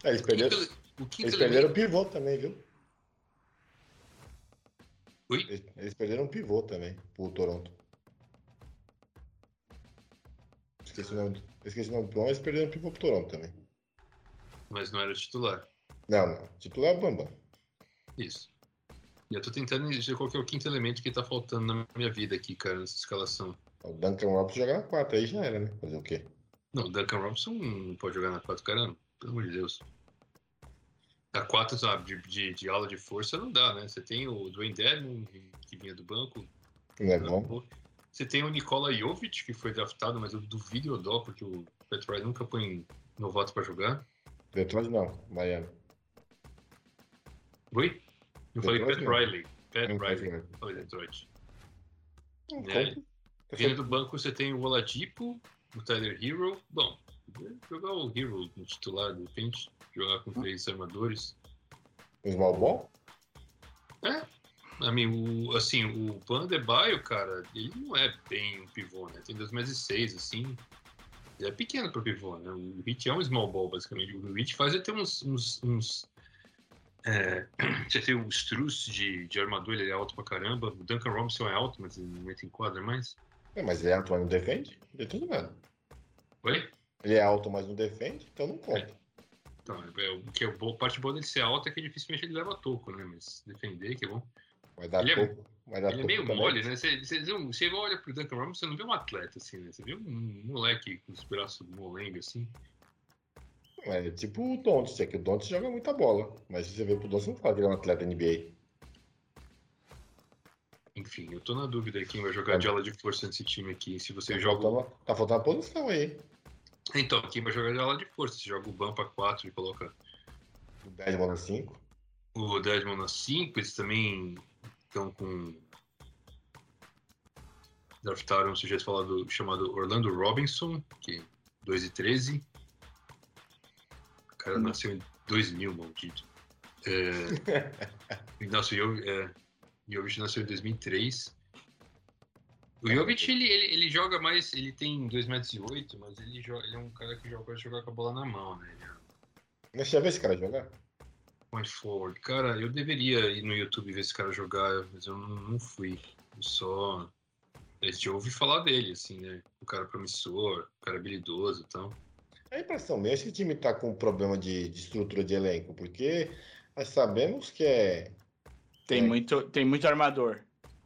É, eles perderam, o quinto eles perderam o pivô também, viu? Oi? Eles, eles perderam um pivô também pro Toronto. Esqueci o nome, esqueci o nome do perderam um pivô pro Toronto também. Mas não era o titular. Não, não. Titular é o Bambam. Isso. E eu tô tentando dizer qual que é o quinto elemento que tá faltando na minha vida aqui, cara, nessa escalação. O Duncan jogar na 4, aí já era, né? Fazer o quê? Não, o Duncan Robinson não pode jogar na 4, caramba. Pelo amor de Deus. Na 4, sabe, de, de, de aula de força não dá, né? Você tem o Dwayne Dedmon, que vinha do banco. Não é bom? Você tem o Nikola Jovic, que foi draftado, mas eu duvido eu dó, porque o Riley nunca põe novato pra jogar. Detroit não, Miami. Oi? Eu falei Pat não. Riley. Pat Não Riley. Eu falei Detroit. É. compra. Vindo do banco, você tem o Oladipo, o Tyler Hero. Bom, jogar o Hero no titular, de repente. Jogar com três armadores. Um small ball? A mim, o, assim, o Van de Baio, cara, ele não é bem um pivô, né? Tem 2 meses e 6, assim. Ele é pequeno pro pivô, né? O Hit é um small ball, basicamente. O Hit faz ele ter uns... uns, uns é, você tem o Struz de, de armador, ele é alto pra caramba. O Duncan Robinson é alto, mas ele não entra em quadra mais. É, mas ele é alto, mas não defende? Não defende nada. Oi? Ele é alto, mas não defende, então não conta. Então, é, o que é o bo- parte boa dele ser alto é que dificilmente ele leva toco, né? Mas defender, que é bom. Vai dar Ele é- pouco. Vai dar Ele é pouco meio também. mole, né? Você, você, você olha pro Duncan Robinson, você não vê um atleta, assim, né? Você vê um moleque com os braços molenga, assim. É tipo o Doncic, é que o Doncic joga muita bola. Mas se você vê pro Doncic, não fala que ele é um atleta NBA. Enfim, eu tô na dúvida aí quem vai jogar de ala de força nesse time aqui. Se você Tá joga. faltando, tá faltando a posição aí. Então, quem vai jogar de ala de força? Você joga o Bampa 4 e coloca O 10 bola 5. o Desmond na 5, eles também estão com. Draftaram um sujeito falado, chamado Orlando Robinson, que 2 e 13. O cara nasceu em 2000, maldito. É, nossa, o Jovic, é, Jovic nasceu em 2003. O Jovic, ele, ele, ele joga mais, ele tem 2 metros e 8, mas ele, joga, ele é um cara que joga, joga com a bola na mão, né? É Mas já vê esse cara jogar? Point forward. Cara, eu deveria ir no YouTube ver esse cara jogar, mas eu não, não fui. Eu só. Eu já ouvi falar dele, assim, né? O cara promissor, o cara habilidoso e tal. É a impressão minha, esse time tá com problema de, de estrutura de elenco, porque nós sabemos que é. Tem, É. muito, tem muito armador.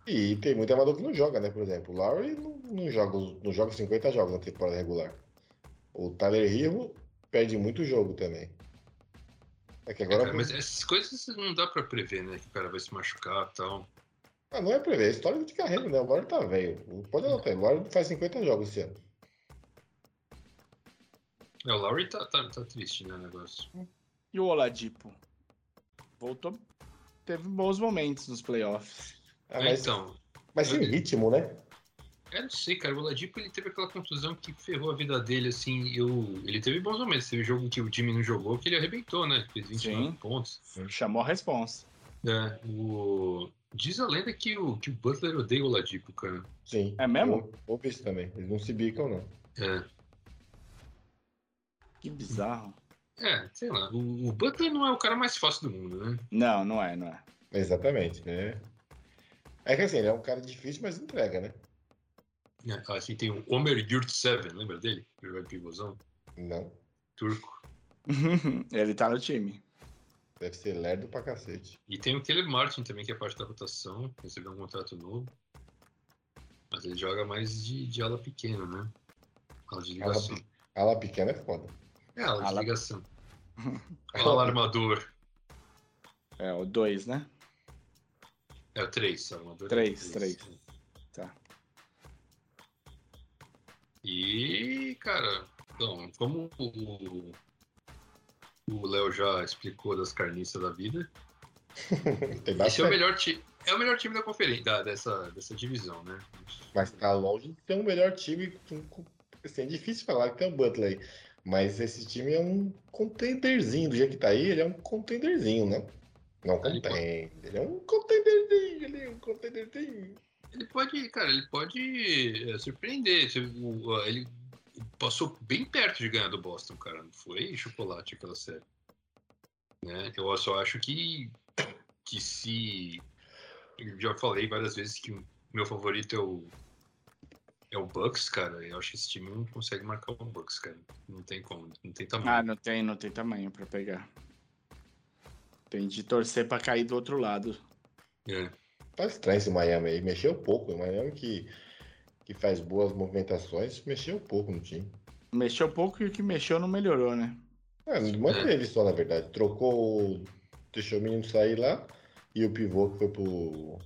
E tem muito amador que não joga, né? Por exemplo, o Lowry não, não, joga, não joga 50 jogos na temporada regular. O Tyler Hero perde muito jogo também. É que É, agora. cara, mas essas coisas não dá pra prever, né? Que o cara vai se machucar e tal. Ah, não é prever, é história de carreira, né? O Lowry tá velho. Pode anotar, o Lowry faz 50 jogos esse ano. É, o Lowry tá, tá, tá triste, né? O negócio. E E o Oladipo? Voltou. Teve bons momentos nos playoffs. Ah, É, mas, então, mas sem ritmo, né? eu não sei, cara. O Oladipo ele teve aquela contusão que ferrou a vida dele, assim. Eu, ele teve bons momentos. Teve jogo que o time não jogou, que ele arrebentou, né? Fez 29 Sim. pontos. Chamou a responsa. É, o... Diz a lenda que o, que o Butler odeia o Oladipo, cara. Sim. É mesmo? Ou- Ouvi isso também. Eles não se bicam, não. É, Que bizarro. é sei lá. O, o Butler não é o cara mais fácil do mundo, né? Não, não é, não é. Exatamente, né? É que assim, ele é um cara difícil, mas entrega, né? É, Assim, tem o Omer Yurtseven, lembra dele? De pivôzão, Não. turco. Ele tá no time. Deve ser lerdo pra cacete. E tem o Caleb Martin também, que é parte da rotação, recebeu um contrato novo. Mas ele joga mais de, de ala pequena, né? Ala de Ala ligação. Ala pequena é foda. É, Ala- ligação. Ala armador. É, o 2, né? É o 3, armador. Três, três. Tá. E, cara, então, como o o Léo já explicou das carniças da vida, Tem esse é o melhor time. É o melhor time da conferência, da- dessa, dessa divisão, né? mas tá longe de ter um melhor time. com- com- Assim, é difícil falar que tem o Butler aí. Mas esse time é um contenderzinho. Do jeito que tá aí, ele é um contenderzinho, né? Não contender. Ele é um contenderzinho. Ele é um contenderzinho. Ele pode, cara, ele pode é, surpreender. Ele passou bem perto de ganhar do Boston, cara. Não foi chocolate aquela série. Né? Eu só acho que, que se. Eu já falei várias vezes que meu favorito é o. É o Bucks, cara. Eu acho que esse time não consegue marcar o Bucks, cara. Não tem como, não tem Ah, tamanho. não tem, não tem tamanho pra pegar. Tem de torcer pra cair do outro lado. É. Tá estranho esse Miami aí. Mexeu pouco. O Miami que, que faz boas movimentações, mexeu pouco no time. Mexeu pouco e o que mexeu não melhorou, né? Ah, manteve só, na verdade. Trocou. o- Deixou o menino sair lá. E o pivô que foi pro.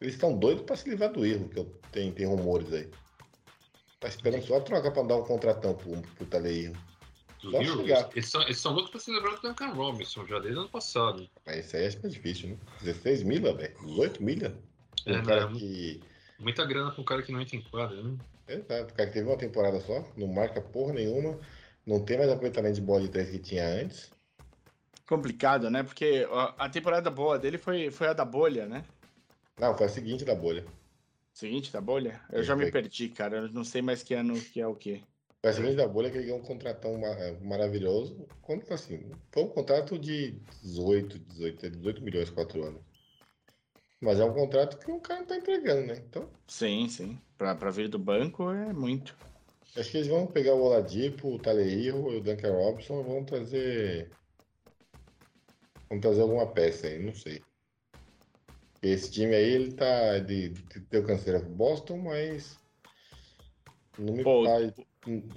Eles estão doidos pra se livrar do erro, que eu tenho, tem rumores aí. Tá esperando só a troca pra dar um contratão pro, pro Taleiro. Do Só chegar. eles, são, eles são loucos pra celebrar o Duncan Robinson já desde o ano passado. Mas isso aí acho que é difícil, né? 16 milha, velho. 18 milha. É, Um cara né? que. Muita grana pra um cara que não entra em quadra, né? Exato, o cara que teve uma temporada só, não marca porra nenhuma, não tem mais aproveitamento de bola de três que tinha antes. Complicado, né? Porque a a temporada boa dele foi, foi a da bolha, né? Não, foi a seguinte da bolha. Seguinte da bolha? Eu já me perdi, cara. Eu não sei mais que ano que é o quê. A seguinte da bolha que ele ganhou um contratão ma- maravilhoso. Quanto assim? Foi um contrato de 18, 18, 18 milhões, 4 anos. Mas é um contrato que o cara não tá entregando, né? Então, Sim, sim. Pra, pra vir do banco é muito. acho que eles vão pegar o Oladipo, o Taleiro e o Duncan Robinson e vão trazer. Vão trazer alguma peça aí, não sei. Esse time aí, ele tá de, de deu canseira pro Boston, mas não me Pô, faz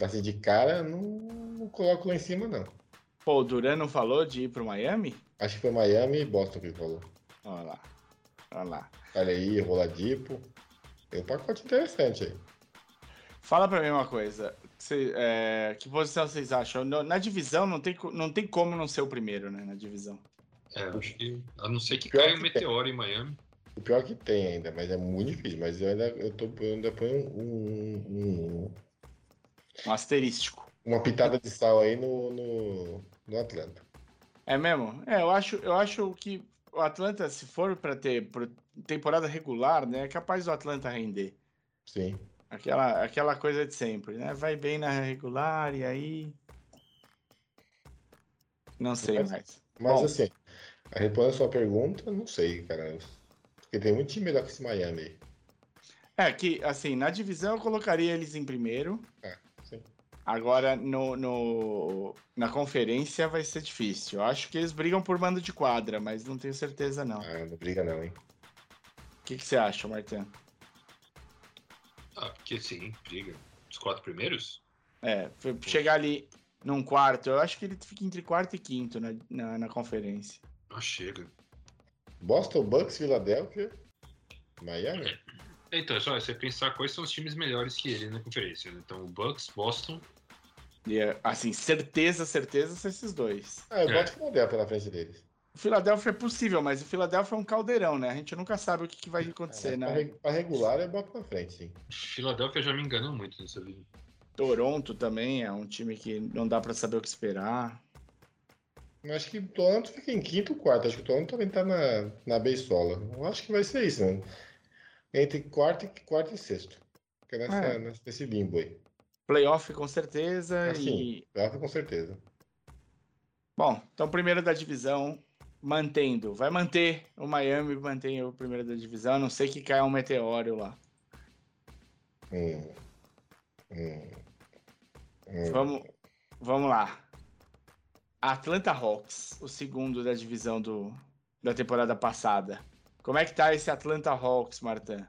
assim de cara, não, não coloco lá em cima não. Pô, o Duran não falou de ir pro Miami? Acho que foi Miami e Boston que ele falou. Olha lá. Olha lá. Olha aí, Roladipo. Tem um pacote interessante aí. Fala pra mim uma coisa. Cê- é, que posição vocês acham? Na divisão não tem, não tem como não ser o primeiro, né? Na divisão. É, acho que. A não ser que caia um que tem. meteoro em Miami. O pior que tem ainda, mas é muito difícil. Mas eu ainda, eu tô, eu ainda ponho um- um- Um asterístico. uma pitada de sal aí no, no, no Atlanta. É mesmo? É, eu acho, eu acho que o Atlanta, se for pra ter temporada regular, né? É capaz do Atlanta render. Sim. Aquela, aquela coisa de sempre, né? Vai bem na regular e aí. Não sei Mas- mais. Mas Bom. assim, a respondendo a sua pergunta, não sei, cara. Porque tem muito time melhor que esse Miami aí. É que, assim, na divisão eu colocaria eles em primeiro. É, sim. Agora, no, no- na conferência vai ser difícil. Eu acho que eles brigam por mando de quadra, mas não tenho certeza, não. O Ah, não briga não, hein? que, que você acha, Martin? Ah, porque sim, briga. Os quatro primeiros? É, chegar ali num quarto, eu acho que ele fica entre quarto e quinto na, na, na conferência. Ah, chega. Boston, Bucks, Philadelphia, Miami. Então, é só você pensar quais são os times melhores que ele na conferência. né? Então, o Bucks, Boston, E, é, assim, certeza, certeza são esses dois. Ah, eu É. boto o Philadelphia pela frente deles. O Philadelphia é possível, mas o Philadelphia é um caldeirão, né? A gente nunca sabe o que, que vai acontecer, Pra, né? pra regular, eu boto pra frente, sim. Filadélfia já me enganou muito nessa vida. Toronto também é um time que não dá pra saber o que esperar. Eu acho que o Toronto fica em quinto ou quarto. Acho que o Toronto também tá na, na beisola. Eu acho que vai ser isso, mano. Entre quarto e, quarto e sexto. Fica nessa, É. nesse- limbo aí. Playoff com certeza Assim. e Playoff com certeza. Bom, então primeiro da divisão, mantendo. Vai manter o Miami, mantém o primeiro da divisão, a não sei que caia um meteoro lá. Hum. Hum. Hum. Vamos, vamos lá. Atlanta Hawks, o segundo da divisão do, da temporada passada. Como é que tá esse Atlanta Hawks, Martin?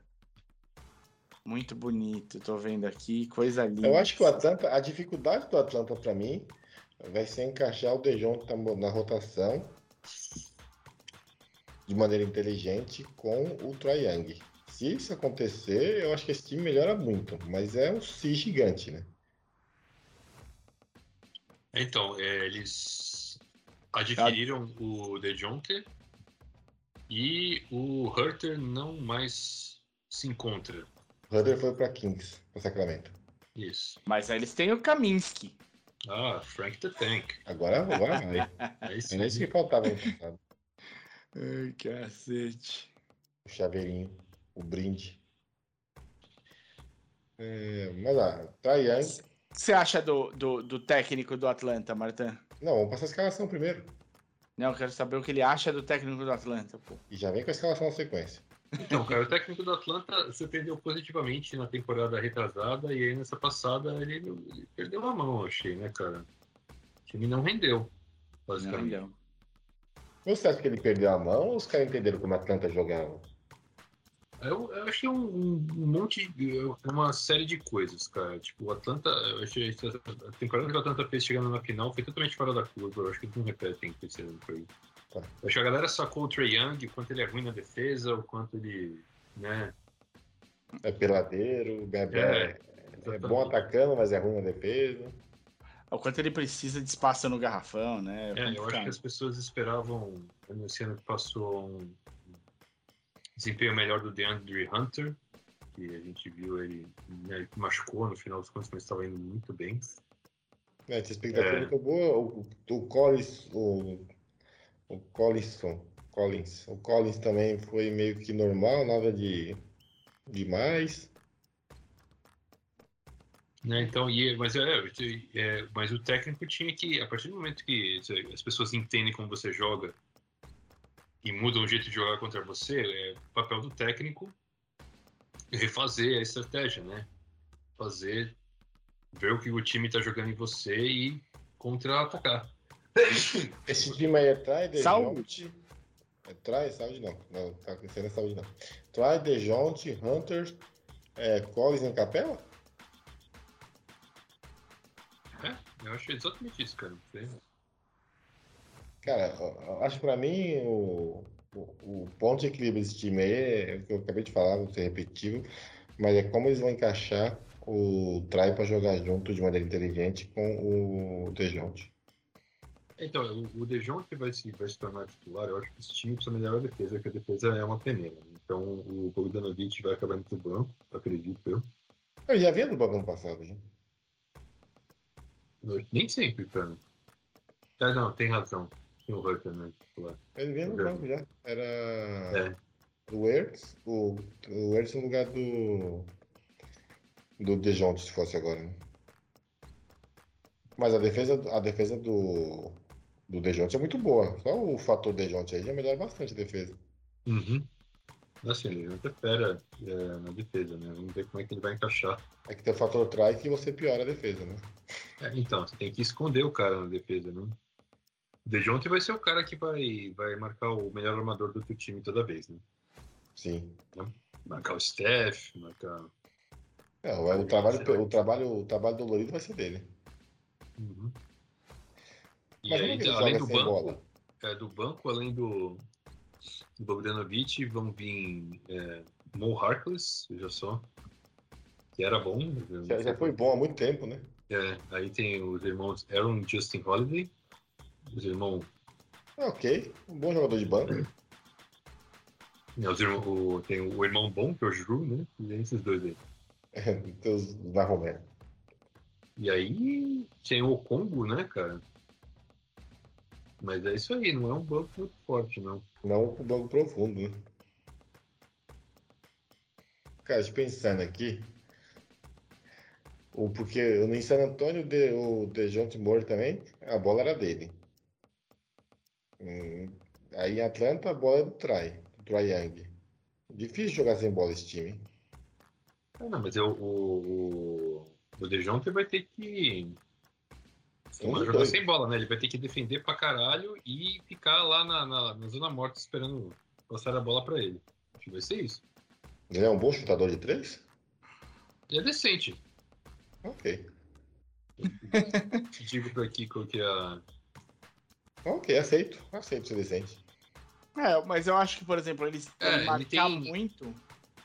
Muito bonito, tô vendo aqui, coisa linda. Eu acho que o Atlanta, a dificuldade do Atlanta pra mim vai ser encaixar o Dejon na rotação de maneira inteligente com o Trae Young. Se isso acontecer, eu acho que esse time melhora muito, mas é um si gigante, né? Então, é, eles adquiriram o DeJounte e o Herter não mais se encontra. O Hunter foi pra Kings, pra Sacramento. Isso. Mas aí eles têm o Kaminsky. Ah, Frank the Tank. Agora, agora vai. É isso. Era isso que faltava no passado. Ai, cacete. O chaveirinho, o brinde. É, mas lá, Trae Young. O que você acha do, do, do técnico do Atlanta, Martin? Não, vamos passar a escalação primeiro. Não, eu quero saber o que ele acha do técnico do Atlanta, pô. E já vem com a escalação na sequência. Então, cara, o técnico do Atlanta surpreendeu positivamente na temporada retrasada e aí nessa passada ele, ele perdeu a mão, eu achei, né, cara? O time não rendeu, Não, basicamente. não. Você acha que ele perdeu a mão ou os caras entenderam como a Atlanta jogava? Eu, eu achei um, um- um monte, de- uma série de coisas, cara. Tipo, o Atlanta, eu achei a temporada que o Atlanta fez chegando na final foi totalmente fora da curva. Eu acho que eles não repetem o que esse ano foi. Tá. Eu acho que a galera sacou o Trey Young, o quanto ele é ruim na defesa, o quanto ele, né? É peladeiro, é, É, é, é bom atacando, mas é ruim na defesa. O quanto ele precisa de espaço no garrafão, né? É, eu acho que as pessoas esperavam, nesse ano que passou, um desempenho melhor do DeAndre Hunter, que a gente viu ele, né, ele machucou no final dos contos, mas estava indo muito bem. É, tinha expectativa É. muito boa. O, o Collins, o, o Collinson, Collins, o Collins também foi meio que normal, nada de demais. Né, então, e, mas, é, é, mas o técnico tinha que, a partir do momento que as pessoas entendem como você joga e mudam o jeito de jogar contra você, é o papel do técnico refazer a estratégia, né? Fazer, ver o que o time está jogando em você e contra-atacar. Esse time aí é Trai, Saúde. É Trai, saúde não. Não, tá acontecendo é saúde não. Trai, Dejonte, Hunters, é, Collins em capela? É, eu achei exatamente isso, cara. Foi- Cara, acho que pra mim o, o, o ponto de equilíbrio desse time aí é o que eu acabei de falar, vou ser repetitivo, mas é como eles vão encaixar o Trai pra jogar junto de maneira inteligente com o Dejonte. Então, o, Dejounte vai se, vai se tornar titular. Eu acho que esse time precisa melhorar a defesa, porque a defesa é uma peneira. Então, o Bogdanovic vai acabar indo pro banco, acredito eu. Eu já vi do banco ano passado. Eu- Nem sempre, cara. Ah, não, tem razão. Tem o Hurter, né? titular. Ele vinha no É. banco já. Era É. o Ertz, o, o Ertz no lugar do do Dejonte, se fosse agora, né? Mas a defesa, a defesa do, do Dejonte é muito boa. Só o fator Dejonte aí já melhora bastante a defesa. Uhum. Assim, ele não fera é, na defesa, né? Vamos ver como é que ele vai encaixar. É que tem o fator trai que você piora a defesa, né? É, então, você tem que esconder o cara na defesa, né? O Dejounte vai ser o cara que vai, vai marcar o melhor armador do teu time toda vez, né? Sim. Marcar o Steph, marcar. É, o, o trabalho, o, trabalho, o trabalho dolorido vai ser dele. Uhum. E Mas aí, além do banco, bola? é, do banco, além do, do Bogdanovic, vão vir é, Mo Harkless, veja só. Que era bom. Já, já foi bom há muito tempo, né? É, aí tem os irmãos Aaron e Justin Holiday. Os irmãos. Ok, um bom jogador de banco. Né, os irmãos o- tem o irmão bom, que é o Drew, né? E tem esses dois aí. Então, os Marromé. E aí tem o Congo, né, cara? Mas é isso aí, não é um banco muito forte, não. Não o banco profundo, né? Cara, pensando aqui. O, porque em San Antônio, de, o Dejounte Moore também, a bola era dele. Hum, aí em Atlanta, a bola é do Try, do Try Young. Difícil jogar sem bola esse time. Ah, não, mas eu, o, o, o Dejounte vai ter que dos jogar dois. sem bola, né? Ele vai ter que defender pra caralho e ficar lá na, na, na zona morta esperando passar a bola pra ele. Acho que vai ser isso. Ele é um bom chutador de três? E é decente. Ok. Te digo pra aqui qual que é a. Ok, aceito. Aceito ser decente. É, mas eu acho que, por exemplo, ele, É, ele ele marcar tem- muito,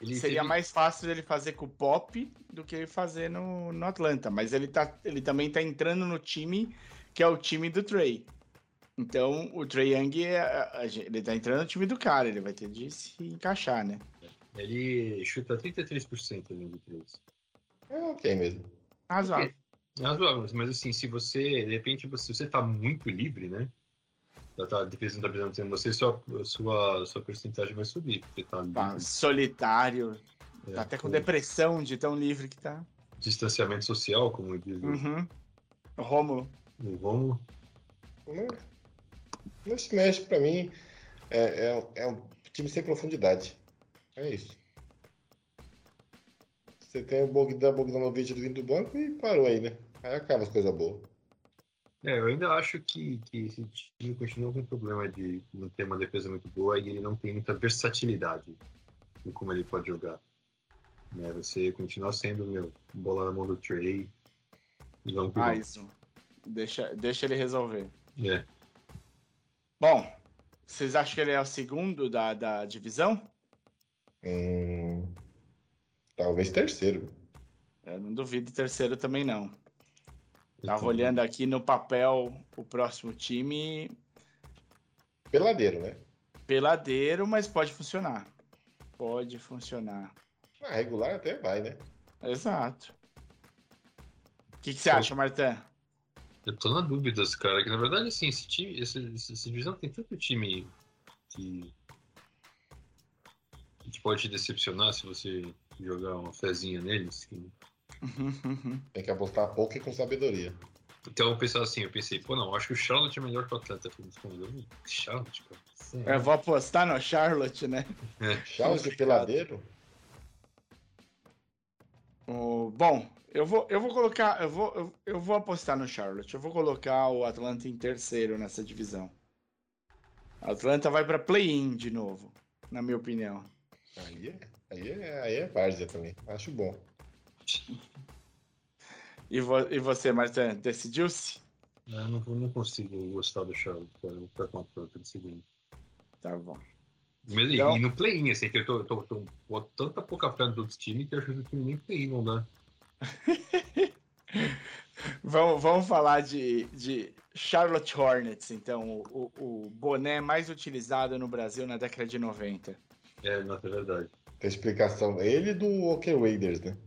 Ele seria teve- mais fácil ele fazer com o Pop do que ele fazer no, no Atlanta. Mas ele, tá, ele também tá entrando no time que é o time do Trey. Então, o Trey Young, é, ele tá entrando no time do cara, ele vai ter de se encaixar, né? Ele chuta 33% além de três. É ok mesmo. Razoável. Razoável, mas assim, se você, de repente, você, se você tá muito livre, né? Tá, a defesa não tá precisando de você, sua, sua, sua porcentagem vai subir. Porque tá. Tá solitário, É, tá até com com depressão de tão livre que tá. Distanciamento social, como diz o- Uhum. O Rômulo. o Romulo. Não, não se mexe pra mim. É, é, é um time sem profundidade. É isso. Você tem o Bogdan Bogdanovic vindo do banco e parou aí, né? Aí acaba as coisas boas. É, eu ainda acho que, que esse time continua com um problema de não ter uma defesa muito boa e ele não tem muita versatilidade em como ele pode jogar. Né, você continua sendo meu, bola na mão do Trey. E vamos Ah, isso. Deixa, deixa ele resolver. É. Bom, vocês acham que ele é o segundo da, da divisão? Hum, talvez terceiro. Eu não duvido terceiro também não. Tava olhando aqui no papel o próximo time, Peladeiro, né? peladeiro, mas pode funcionar. Pode funcionar. Ah, regular até vai, né? Exato. O que, que você Então- acha, Martin? Eu tô na dúvida, cara, que na verdade, assim, esse time, esse, esse, essa divisão tem tanto time que, que pode te decepcionar se você jogar uma fezinha neles. que- Tem que apostar pouco e com sabedoria. Então eu pensava assim, eu pensei, pô, não, acho que o Charlotte é melhor que o Atlanta. Eu falei, "Hum, Charlotte, cara. sério?" Eu vou apostar no Charlotte, né? De Complicado. peladeiro? O- bom, eu vou, eu vou colocar, eu vou, eu, eu vou apostar no Charlotte. Eu vou colocar o Atlanta em terceiro nessa divisão. A Atlanta vai para play-in de novo, na minha opinião. Aí é, aí é, aí é várzea também. Acho bom. E, vo- e você, Martin, decidiu-se? Eu não, não consigo gostar do Charlotte, cara. Eu vou ficar com a Atlanta de segundo. Tá bom. Mas, e- Então- E no play-in, assim, que eu tô, tô, tô, boto tanta pouca fé nos outros times que eu acho que o time nem play-in não dá. Vamos, vamos falar de, de Charlotte Hornets, então, o, o, boné mais utilizado no Brasil na década de 90. É, não, é verdade. Tem explicação. Ele do OK Raiders, né?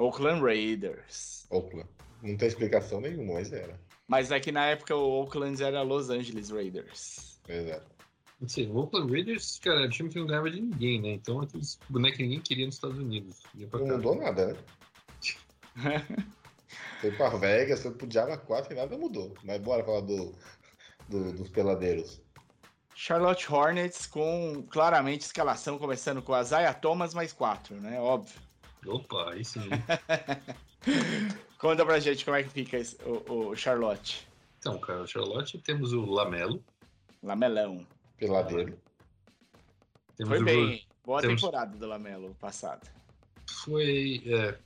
Oakland Raiders. Oakland. Não tem explicação nenhuma, mas era. Mas é que na época o Oakland era Los Angeles Raiders. Exato. Assim, o Oakland Raiders, cara, é um time que não ganhava de ninguém, né? Então, aqueles bonecos que ninguém queria nos Estados Unidos. Não mudou nada, né? Foi pra Vegas, foi pro Diaba 4 e nada mudou. Mas bora falar do, do- dos peladeiros. Charlotte Hornets com claramente escalação começando com a Zaya Thomas mais quatro, né? Óbvio. Opa, aí sim. Conta pra gente como é que fica esse- o, o Charlotte. Então, cara, o Charlotte temos o Lamelo. Lamelão. Peladeiro. Temos Foi o bem. Boa temos- temporada do Lamelo passada. Ro- Foi. é,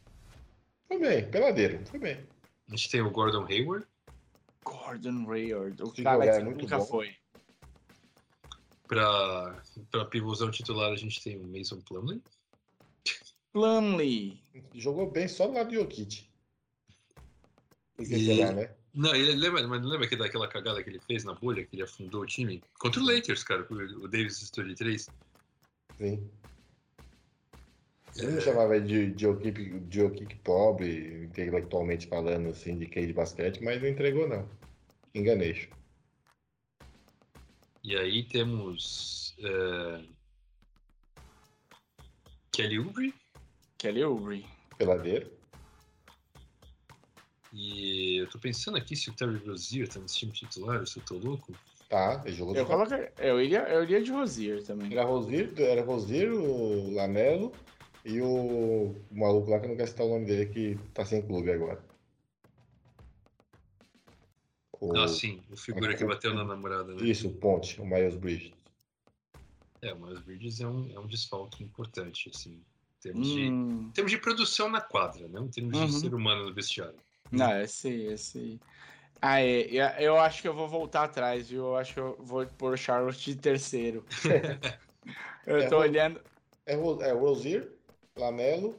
Foi bem, peladeiro. Foi bem. a gente tem o Gordon Hayward. Gordon Hayward. O cara é que muito nunca bom. foi. Pra, pra pivôzão titular, a gente tem o Mason Plumlee. Plumlee. Jogou bem só do lado do Jokic. Lá, né? Não, ele lembra, mas não lembra que daquela cagada que ele fez na bolha, que ele afundou o time? Contra o Lakers, cara, o Davis estou de três. Sim. Você me chamava de, equipe pobre, intelectualmente falando, assim, de quem de basquete, mas não entregou, não. Enganei. E aí temos é... Kelly Oubre. Kelly Oubre. Peladeiro. E eu tô pensando aqui se o Terry Rozier tá nesse time titular, se eu tô louco. Tá, ele jogou Eu, coloco, eu, iria, eu iria de Rozier também. Era Rozier, era Rozier, o Lamelo e o, o maluco lá que eu não quero citar o nome dele, que tá sem clube agora. O... Ah, sim, o figura que bateu na namorada, né? Isso, o Ponte, o Miles Bridges. É, o Miles Bridges é um, é um desfalque importante, assim. Em termos, hum. de, termos de produção na quadra, né? Em termos uhum. de ser humano no vestiário. Não, esse, esse. Ah, é, eu acho que eu vou voltar atrás, viu? Eu acho que eu vou pôr o Charlotte de terceiro. eu é, tô olhando. É, é o Rozier, Lamelo,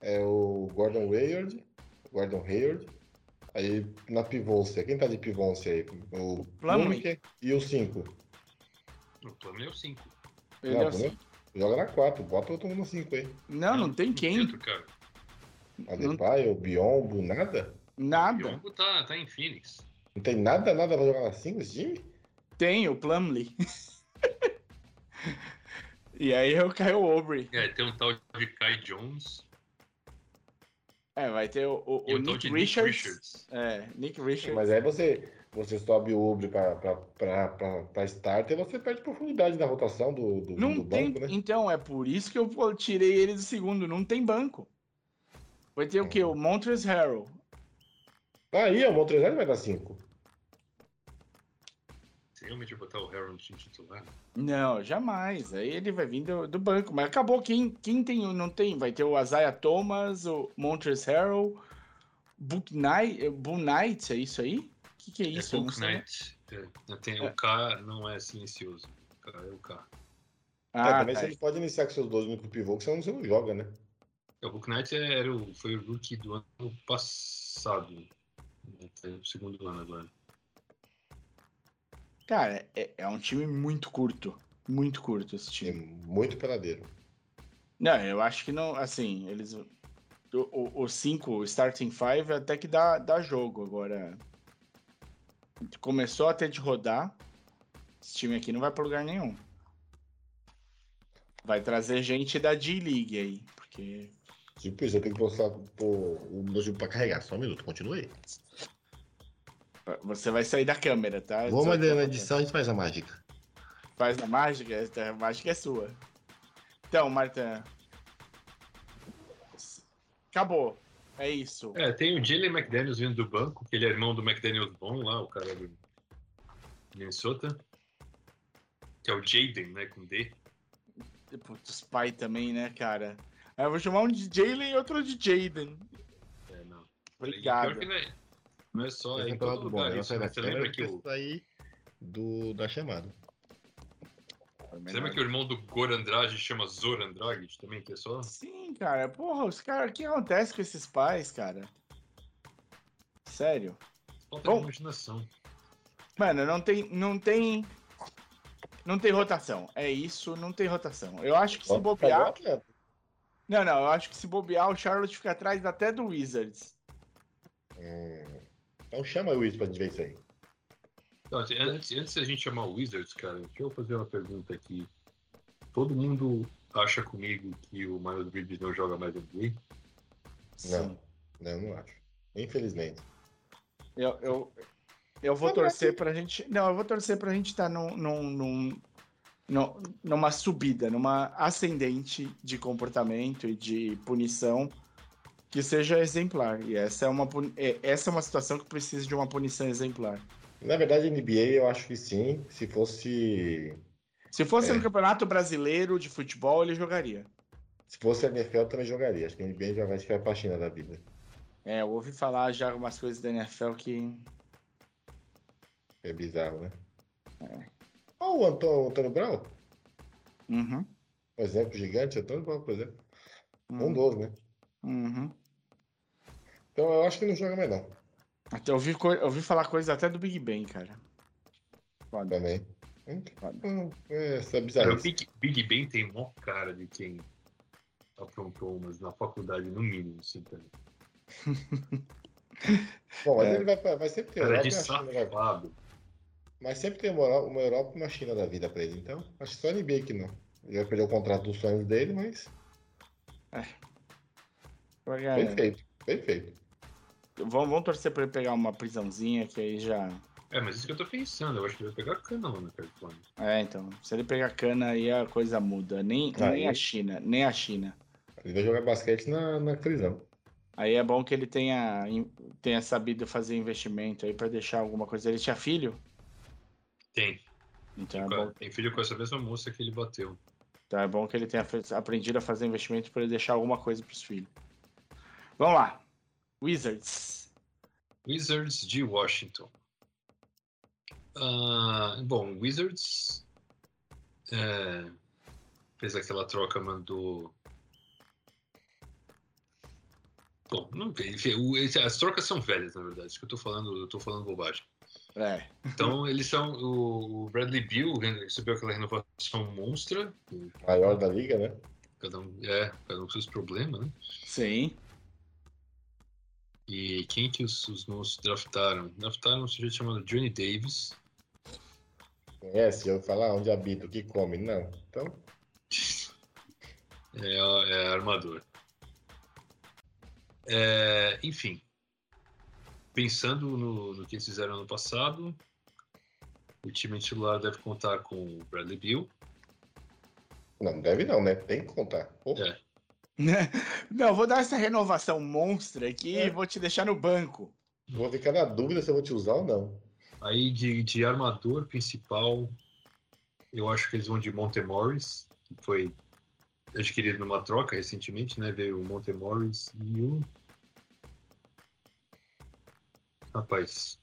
é o Gordon Hayward, Gordon Hayward. Aí na pivôncia, quem tá de pivôncia aí? O Plumlee e o 5. O Plumlee é o 5. Ele é o 5. Joga na 4, bota outro no 5 aí. Não, não, não tem quem. Dentro, cara. Adebayo, não... Biombo, nada? Nada. O Biombo tá, tá em Phoenix. Não tem nada, nada pra jogar na 5 esse time? Tem, o Plumlee. e aí eu caio o Aubrey. É, tem um tal de Kai Jones. É, vai ter o, o, o Nick, Richards. Nick, Richards. É, Nick Richards. Mas aí você, você sobe o Ubre para start e você perde profundidade na rotação do, do, não do tem, banco, né? Então, é por isso que eu tirei ele do segundo. Não tem banco. Vai ter o quê? O Montrezl Harrell. Aí, o Montrezl Harrell vai dar 5. Você realmente vai botar o Harrell no time titular? Não, jamais. Aí ele vai vir do, do banco. Mas acabou. Quem, quem tem não tem? Vai ter o Isaiah Thomas, o Montrezl Harrell, Book Knight, Book Knight, é isso aí? O que, que é isso? É Book Knight. É, tem, é. O K não é silencioso. O K é o K. Ah, é, também tá. você pode iniciar com seus dois no pivô, que senão você não joga, né? É, o Book Knight era o, foi o rookie do ano passado. Né? Tá no segundo ano agora. Cara, é, é, um time muito curto. Muito curto esse time. É muito peladeiro. Não, eu acho que não. Assim, eles. O 5, o, o starting five, até que dá, dá jogo. Agora. Começou até de rodar. Esse time aqui não vai para lugar nenhum. Vai trazer gente da D-League aí. Porque Tipo isso, eu tenho que postar o meu jogo pra carregar. Só um minuto, continue. Você vai sair da câmera, tá? Vamos ali na edição, a gente faz a mágica. Faz a mágica? A mágica é sua. Então, Marta. Acabou. É isso. É, tem o Jalen McDaniels vindo do banco, que ele é irmão do McDaniels bom lá, o cara do Minnesota. Que é o Jaden, né, com D. Putz, pai também, né, cara? Aí eu vou chamar um de Jalen e outro de Jaden. É, não. Obrigado. Não é, não é só é em todo lugar bom, isso, né? Você lembra que o... sair do, da chamada. Você lembra que o irmão do Gor Andrade chama Andrade também, que é só? Sim, cara. Porra, os caras... O que acontece com esses pais, cara? Sério? Falta Bom, imaginação. Mano, não tem... Não tem... Não tem rotação. É isso, não tem rotação. Eu acho que se bobear... Não, não, eu acho que se bobear, o Charlotte fica atrás até do Wizards. Hum. Então chama o Wizards pra gente ver Então, assim, antes, antes da gente chamar o Wizards, cara, deixa eu fazer uma pergunta aqui. Todo mundo acha comigo que o Miles Bridges não joga mais NBA? Não, não, eu não acho. Infelizmente. Eu, eu, eu vou torcer pra gente. Não, eu vou torcer pra gente estar tá num, num, num, no, numa subida, numa ascendente de comportamento e de punição que seja exemplar. E essa é uma, é, essa é uma situação que precisa de uma punição exemplar. Na verdade, NBA eu acho que sim. Se fosse. Se fosse é. no Campeonato Brasileiro de Futebol, ele jogaria. Se fosse a NFL, eu também jogaria. Acho que a NBA já vai ficar a página da vida. É, eu ouvi falar já algumas coisas da NFL que. É bizarro, né? É. Olha o Antônio, Antônio Brown. Uhum. Um exemplo gigante, Antônio Brown, por exemplo. Uhum. Um dos, né? Uhum. Então eu acho que não joga mais não. Até ouvi, co- ouvi falar coisa até do Big Ben, cara. Foda. Também. foda. É, Essa Cara, o. Big, Big Ben tem mó cara de quem aprontou umas na faculdade, no mínimo, assim, tá? Bom, mas É. ele vai, vai sempre ter Cara Europa de safado. mas sempre tem uma Europa, e uma China da vida pra ele. Então, acho que só NBA que não. Ele vai perder o contrato dos sonhos dele, mas ganhar. perfeito. Perfeito. Vamos, vamos torcer pra ele pegar uma prisãozinha, que aí já. É, mas isso que eu tô pensando, eu acho que ele vai pegar cana lá na Califórnia. É, então. Se ele pegar cana, aí a coisa muda. Nem, Aí- nem a China, nem a China. Ele vai jogar basquete na, na prisão. Aí é bom que ele tenha, tenha sabido fazer investimento aí pra deixar alguma coisa. Ele tinha filho? Tem. Então é, Cara, bom, Tem filho com essa mesma moça que ele bateu. então é bom que ele tenha aprendido a fazer investimento pra ele deixar alguma coisa pros filhos. Vamos lá. Wizards. Wizards de Washington. Ah, bom, Wizards é, fez aquela troca, mandou. Bom, não, enfim, as trocas são velhas, na verdade. Isso que eu tô falando, eu tô falando bobagem. É. Então, eles são. O o Bradley Bill recebeu aquela renovação monstra. Maior da liga, né? Cada um, é, cada um com seus problemas, né? Sim. E quem que os, os monstros draftaram? Draftaram um sujeito chamado Johnny Davis. Conhece? Eu falar onde habita, o que come. Não. Então, É, é armador. É, enfim, pensando no, no que eles fizeram ano passado, o time titular deve contar com o Bradley Bill. não deve não, né? Tem que contar. É. Não, vou dar essa renovação monstra aqui É. e vou te deixar no banco. Vou ficar na dúvida se eu vou te usar ou não. Aí de, de armador principal, eu acho que eles vão de Montemorris, que foi adquirido numa troca recentemente, né? Veio o Montemorris e o. Rapaz.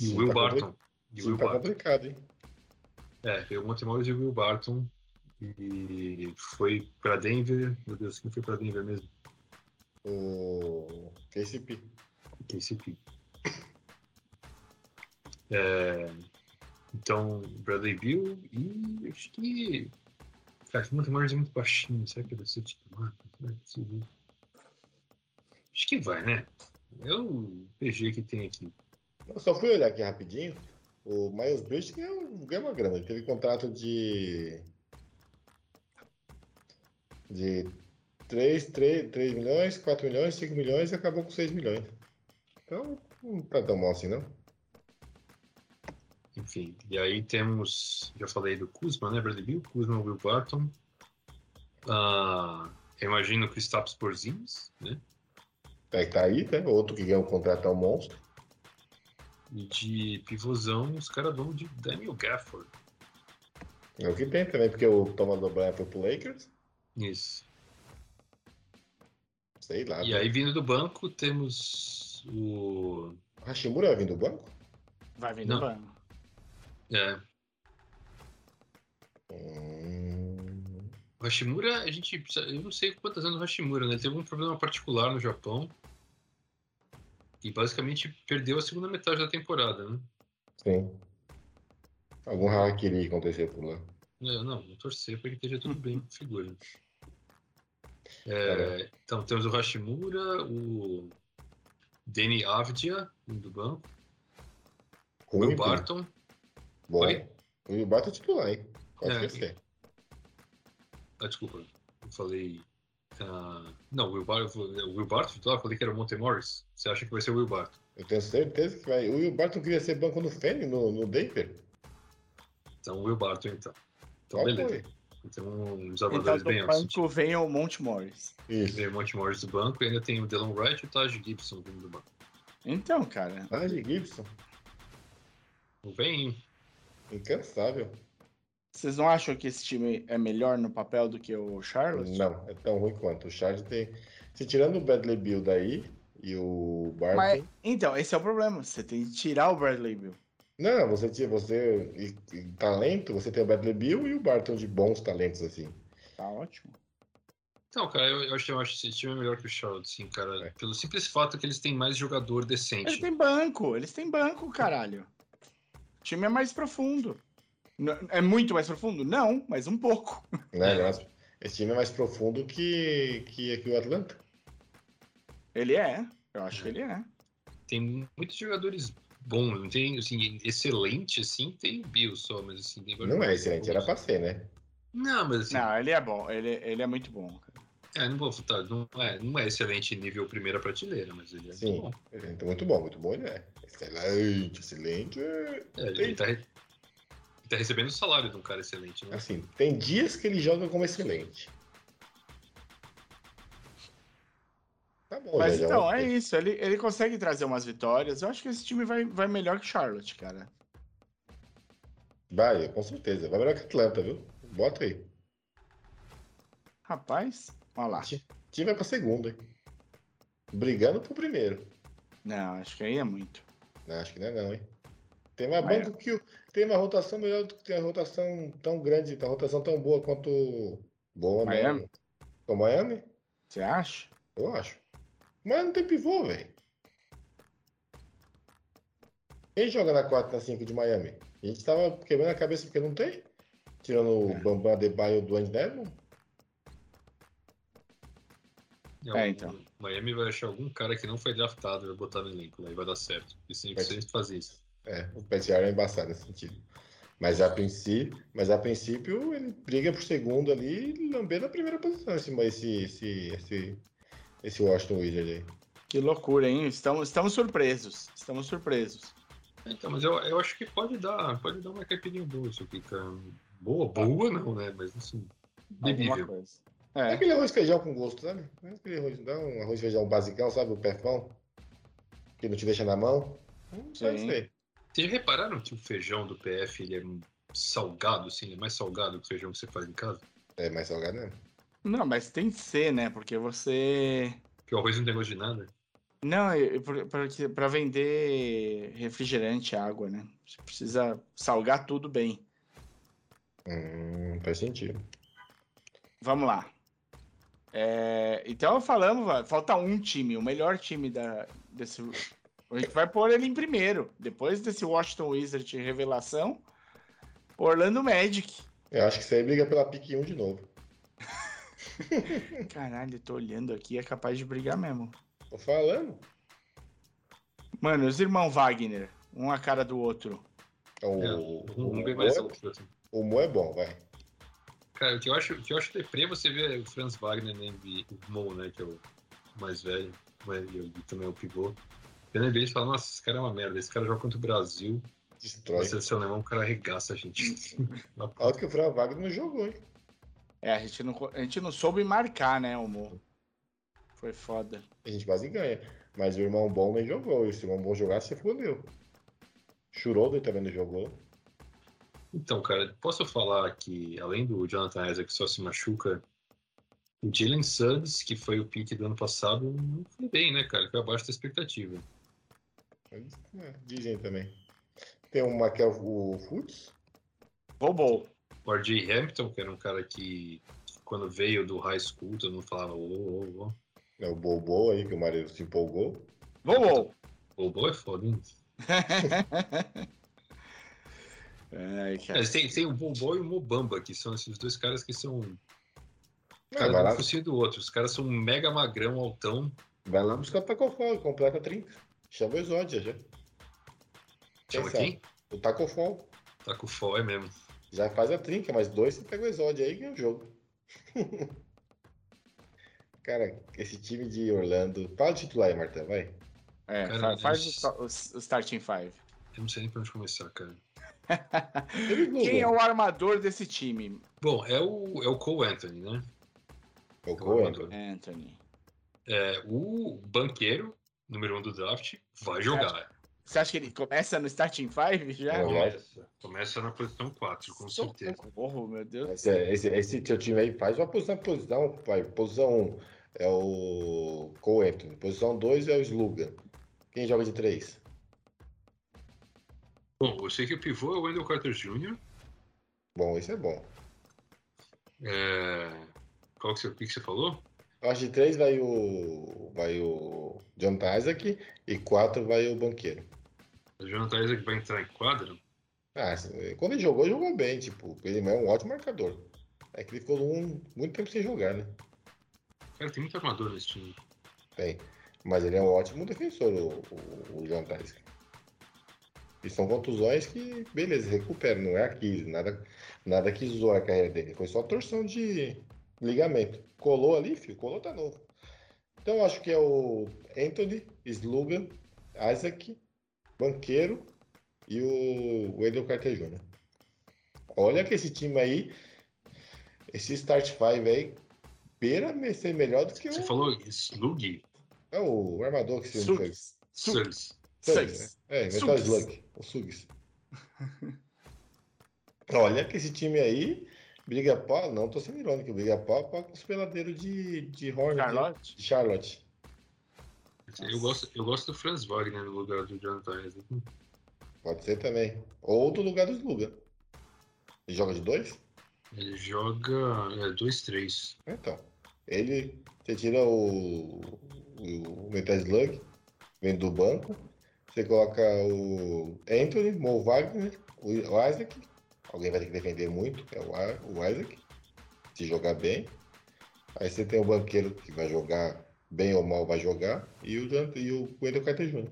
E o Will tá compli- Barton. E o Sim, Will tá Barton. complicado, hein? É, veio o Montemorris e o Will Barton. E foi pra Denver. Meu Deus, quem foi pra Denver mesmo? O KCP. KCP. É, então, Bradley Bill e acho que. Cara, o Montemorris é muito baixinho. Será que vai ser titular? Acho que vai, né? É o PG que tem aqui. Eu só fui olhar aqui rapidinho. O Miles Bridges ganhou, ganhou uma grana. Ele teve contrato de. De 3, 3, 3 milhões, 4 milhões, 5 milhões e acabou com 6 milhões. Então, não tá tão mal assim, não. Enfim, e aí temos, já falei do Kuzma, né? Bradley Bill, Kuzma, Will Barton. Ah, eu imagino que o Staps Porzingis, né? Tá, tá aí, né? Outro que ganhou um contrato é um monstro. E de pivôzão, os caras vão de Daniel Gafford. É o que tem também, porque o Thomas O'Brien foi pro Lakers. Isso. Sei lá. E aí, vindo do banco, temos o. Hashimura vai vir do banco? Vai vir Não. no banco. É, Hum, o Hashimura, a gente. precisa- Eu não sei quantos anos o Hashimura, né? Ele teve um problema particular no Japão. E basicamente perdeu a segunda metade da temporada, né? sim. Algum harakiri acontecer por lá. É, não, vou torcer para que esteja tudo bem com figura. É, então, temos o Hashimura, o Danny Avdia, do banco, Will Barton. Bom. Oi? O Will Barton é titular, hein? Pode É, esquecer. Ah, desculpa, eu falei. ah, não, o Will, Bar o Will Barton, eu falei que era o Montemorris. Você acha que vai ser o Will Barton? Eu tenho certeza que vai. O Will Barton queria ser banco no Fênix, no, no Denver. Então, o Will Barton, então. Então, beleza. foi? Então, Então armadores bem do altos. banco vem o Monte Morris. Isso. Vem o Monte Morris do banco e ainda tem o Delon Wright e o Taj Gibson vindo do banco. Então, cara. De Gibson. Vem, Incansável. Vocês não acham que esse time é melhor no papel do que o Charlotte? Não, é tão ruim quanto. O Charles tem. Se tirando o Bradley Bill daí e o Barton. Mas, então, esse é o problema. Você tem que tirar o Bradley Bill. Não, você tinha. Você. E, e talento, você tem o Bradley Bill e o Barton de bons talentos, assim. Tá ótimo. Não, cara, eu, eu acho, eu acho que esse time é melhor que o Charlotte, sim, cara. É. Pelo simples fato que eles têm mais jogador decente. Eles têm banco, eles têm banco, caralho. O time é mais profundo. É muito mais profundo? Não, mas um pouco. Né? Esse time é mais profundo que, que, que o Atlanta. Ele é. Eu acho que ele é. Tem muitos jogadores bons, não tem, assim, excelente, assim, tem o Bill só, mas assim... Tem Não é excelente, era pra ser, né? Não, mas assim, Não, ele é bom. Ele, ele é muito bom. cara. é, não vou votar, não é, não é excelente nível primeira prateleira, mas ele é Sim. muito bom. Ele é muito bom, muito bom ele é. Excelente, excelente. é. É, ele tá, re- ele tá recebendo o salário de um cara excelente, né? Assim, tem dias que ele joga como excelente. Bom, Mas já então, é isso. Ele, ele consegue trazer umas vitórias. Eu acho que esse time vai, vai melhor que Charlotte, cara. Vai, com certeza. Vai melhor que Atlanta, viu? Bota aí. Rapaz, olha lá. O time vai pra segunda, hein? Brigando pro primeiro. Não, acho que aí é muito. Não, acho que não é não, hein? Tem mais Mas- que o. Tem uma rotação melhor do que tem uma rotação tão grande, uma rotação tão boa quanto. Boa, Miami? não. O Miami? Você acha? Eu acho. Mas não tem pivô, velho. Quem joga na 4 na 5 de Miami? A gente tava quebrando a cabeça porque não tem? Tirando o É. Bambam Adebayo do Andy Devon? É, então. Miami vai achar algum cara que não foi draftado e vai botar no elenco, aí vai dar certo. E sempre, sempre faz isso. É, o PSR é embaçado nesse sentido. Mas a princípio, mas a princípio ele briga por segundo ali e lamber na primeira posição esse, esse, esse, esse, Washington Wizard aí. Que loucura, hein? Estamos, estamos surpresos. Estamos surpresos. Então, mas eu, eu acho que pode dar, pode dar uma caipirinha boa isso aqui, cara. Boa, boa não, né? Mas assim, bebível. É É. aquele arroz feijão com gosto, sabe? É aquele arroz, dá um arroz e feijão basicão, sabe? O perfão. Que não te deixa na mão. Só Sim. isso aí. Vocês repararam que o feijão do PF ele é salgado, assim, ele é mais salgado que o feijão que você faz em casa? É mais salgado, né? Não, mas tem que ser, né? Porque você. Porque o arroz não tem gosto de nada. Não, para vender refrigerante, água, né? Você precisa salgar tudo bem. Hum, faz sentido. Vamos lá. É, então falamos, falta um time, o melhor time da, desse. A gente vai pôr ele em primeiro. Depois desse Washington Wizard revelação, Orlando Magic. Eu acho que isso aí briga pela pique 1 de novo. Caralho, eu tô olhando aqui, é capaz de brigar mesmo. Tô falando. Mano, os irmãos Wagner, um a cara do outro. O, É, o, um o, bem Mo mais é, assim. o Mo é bom, vai. Cara, o que eu acho, o que eu acho deprê é você ver o Franz Wagner na NBA, o Mo, né, que é o mais velho, mas e também é o pivô. Na NBA e fala, nossa, esse cara é uma merda, esse cara joga contra o Brasil, Destrói. na seleção alemã, o cara arregaça a gente. Alto que o Fran Wagner não jogou, hein? É, a gente não, a gente não soube marcar, né, o Mo. Foi foda. A gente quase ganha. Mas o irmão bom nem jogou. E se o irmão bom jogasse, você fodeu. Schroeder também não jogou. Então, cara, posso falar que, além do Jonathan Isaac que só se machuca, o Jalen Suggs, que foi o pick do ano passado, não foi bem, né, cara? Foi abaixo da expectativa. É, dizem também. Tem o Maquel o Futs. Roubou. O RJ Hampton, que era um cara que, quando veio do high school, todo mundo falava, ô, ô, ô. Né, o Bobo aí, que o marido se empolgou. Roubou. O Bo é foda, hein? Ai, É, cara. tem, tem o Bobo e o Mobamba, que são esses dois caras que são Ah, cada vai, um lá, do outro. Os caras são um mega magrão, altão. vai lá buscar o Tacofol, completa 30. Chama o Exódia já. Chama quem? O Tacofol. Tá com fó, é mesmo. Já faz a trinca, mas dois você pega o Exódia aí e ganha o jogo. Cara, esse time de Orlando. Fala o titular aí, Marta, vai. É, Cara, fa- faz Deus. o, o starting five. Eu não sei nem pra onde começar, cara. Não Quem é o armador desse time? Bom, é o, é o Cole Anthony, né? O É o Cohen. armador. Anthony. É, o banqueiro, número um do draft, vai jogar. Você acha que ele começa no starting five já? É. Começa, começa na posição 4, com certeza. Socorro, meu Deus. Esse, esse, esse seu time aí faz uma posição posição, vai. Posição 1 é o Cole Anthony. Posição 2 é o Sluga. Quem joga de 3? Bom, eu sei que o pivô é o Wendell Carter Jr. Bom, esse é bom. É... Qual que você, o que que você falou? Eu acho que de três vai o. Vai o Jonathan Isaac e quatro vai o banqueiro. O Jonathan Isaac vai entrar em quadra? Ah, quando ele jogou, jogou bem, tipo, ele é um ótimo marcador. É que ele ficou um, muito tempo sem jogar, né? Cara, tem muito armador nesse time. Tem. Mas ele é um ótimo defensor, o, o, o Jonathan Isaac. E são contusões que, beleza, recupera, não é aqui, nada, nada que zoou a carreira dele. Foi só torção de ligamento. Colou ali, filho, colou tá novo. Então acho que é o Anthony, Slugan, Isaac, Banqueiro e o Wendell Carter Jr. Olha que esse time aí, esse Start 5 aí, beira ser melhor do que o. Você falou Slug? É o armador que você Suggs. Suggs. Suggs. né? É, Metal. Slug. O Suggs. Olha que esse time aí briga pau, não tô sendo irônico, briga pau pau com os peladeiros de, de Charlotte? de Charlotte. Eu gosto, eu gosto do Franz Wagner no lugar do Jonathan Isaac. Pode ser também. Ou do lugar do Sluga. Ele joga de dois? Ele joga 2-3. Então. Ele, você tira o, o Metal Slug, vem do banco. Você coloca o Anthony, Mo Wagner, o o Isaac. Alguém vai ter que defender muito, é o, o Isaac. Se jogar bem. Aí você tem o banqueiro que vai jogar bem ou mal, vai jogar. E o, e o Wendell Carter Jr.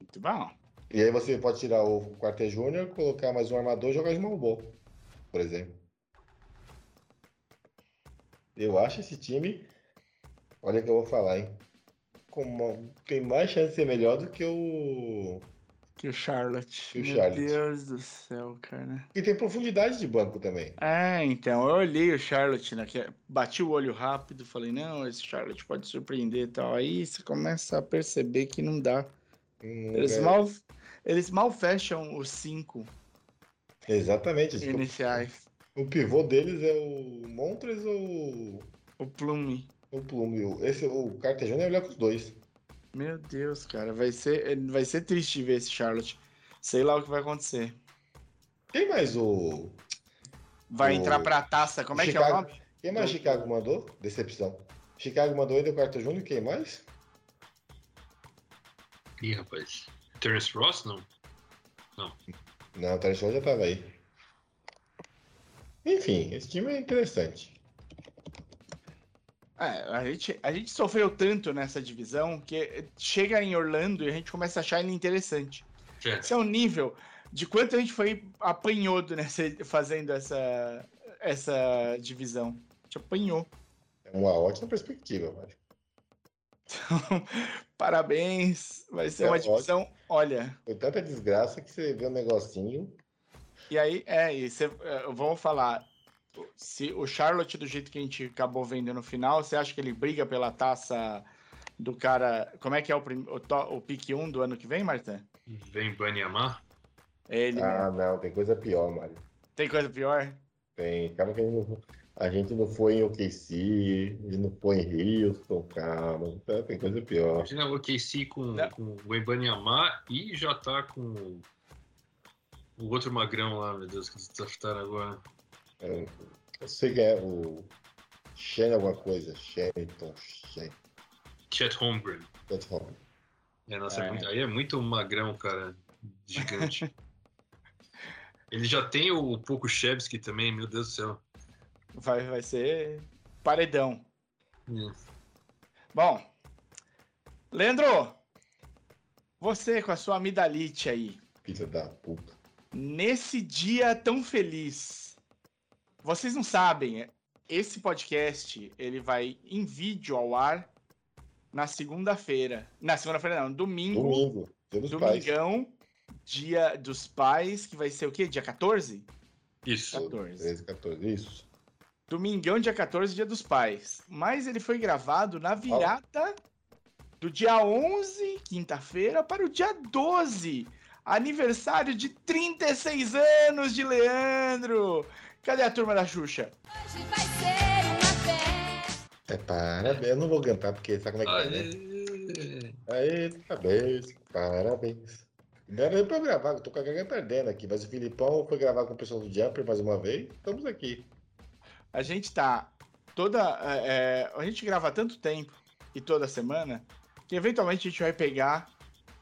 Muito bom. E aí você pode tirar o Carter Jr., colocar mais um armador e jogar de Malbol, por exemplo. Eu acho esse time, olha que eu vou falar, hein? Uma- tem mais chance de ser melhor do que o. Que o Charlotte. Que o Meu Charlotte. Deus do céu, cara. E tem profundidade de banco também. É, então, eu olhei o Charlotte, né, que bati o olho rápido, falei, não, esse Charlotte pode surpreender e tal. Aí você começa a perceber que não dá. Hum, Eles, é- mal, eles mal fecham os cinco Exatamente. eu- iniciais. O pivô deles é o Montres ou O Plume. o Plume? O- Esse, o Carter Jr. é melhor que os dois. Meu Deus, cara, vai ser, vai ser triste ver esse Charlotte. Sei lá o que vai acontecer. Tem mais o. Vai O- entrar pra taça, como é que é o nome? Quem mais Chicago mandou? Decepção. Chicago mandou ainda o Carter Jr. Quem mais? Ih, rapaz. Terence Ross, não? Não, o Terence Ross já tava aí. Enfim, esse time é interessante. É, a gente, a gente sofreu tanto nessa divisão que chega em Orlando e a gente começa a achar ele interessante. É. Esse é o nível de quanto a gente foi apanhodo nessa, fazendo essa, essa divisão. A gente apanhou. É uma ótima perspectiva, Mário. Parabéns. Vai ser É uma ótimo. divisão. Olha. Foi tanta desgraça que você vê um negocinho. E aí, é, e você, é, vamos falar. Se o Charlotte, do jeito que a gente acabou vendo no final, você acha que ele briga pela taça do cara. Como é que é o, prim, o, to- o pique 1 do ano que vem, Marta? Vem Banyamar. Ele. Ah, não, tem coisa pior, Mário. Tem coisa pior? Tem. Calma que a gente não, a gente não foi em OKC, a gente não foi em Houston, calma. Tá, Tem coisa pior. Imagina o OKC com, Não. com o Embanyamar e já tá com o outro magrão lá, meu Deus, que eles draftaram agora. É, Eu sei que é o. Shen alguma coisa. Shenton. Shen. Chet Holmgren. That's wrong. É, nossa, é É. muito- aí é muito magrão, cara. Gigante. Ele já tem o Poco Chebsky também, meu Deus do céu. Vai, vai ser paredão. Hum. Bom, Leandro, você com a sua amidalite aí, Filha da puta. nesse dia tão feliz, vocês não sabem, esse podcast ele vai em vídeo ao ar na segunda-feira. Na segunda-feira não, domingo, Domingo. Dia dos pais. domingão, dia dos pais, que vai ser o quê? Dia 14? Isso. 14. 13, 14. Isso. Domingão, dia 14, dia dos pais. Mas ele foi gravado na virada do dia 11, quinta-feira, para o dia 12. Aniversário de 36 anos de Leandro. Cadê a turma da Xuxa? Hoje vai ser uma festa. É, parabéns. Eu não vou cantar porque sabe como é que é, né? Aê. Aí, parabéns, parabéns. Não era nem pra eu gravar, eu tô com a garganta ardendo aqui, mas o Filipão foi gravar com o pessoal do Jumper mais uma vez. Estamos aqui. a gente tá toda. é, é, a gente grava tanto tempo e toda semana que eventualmente a gente vai pegar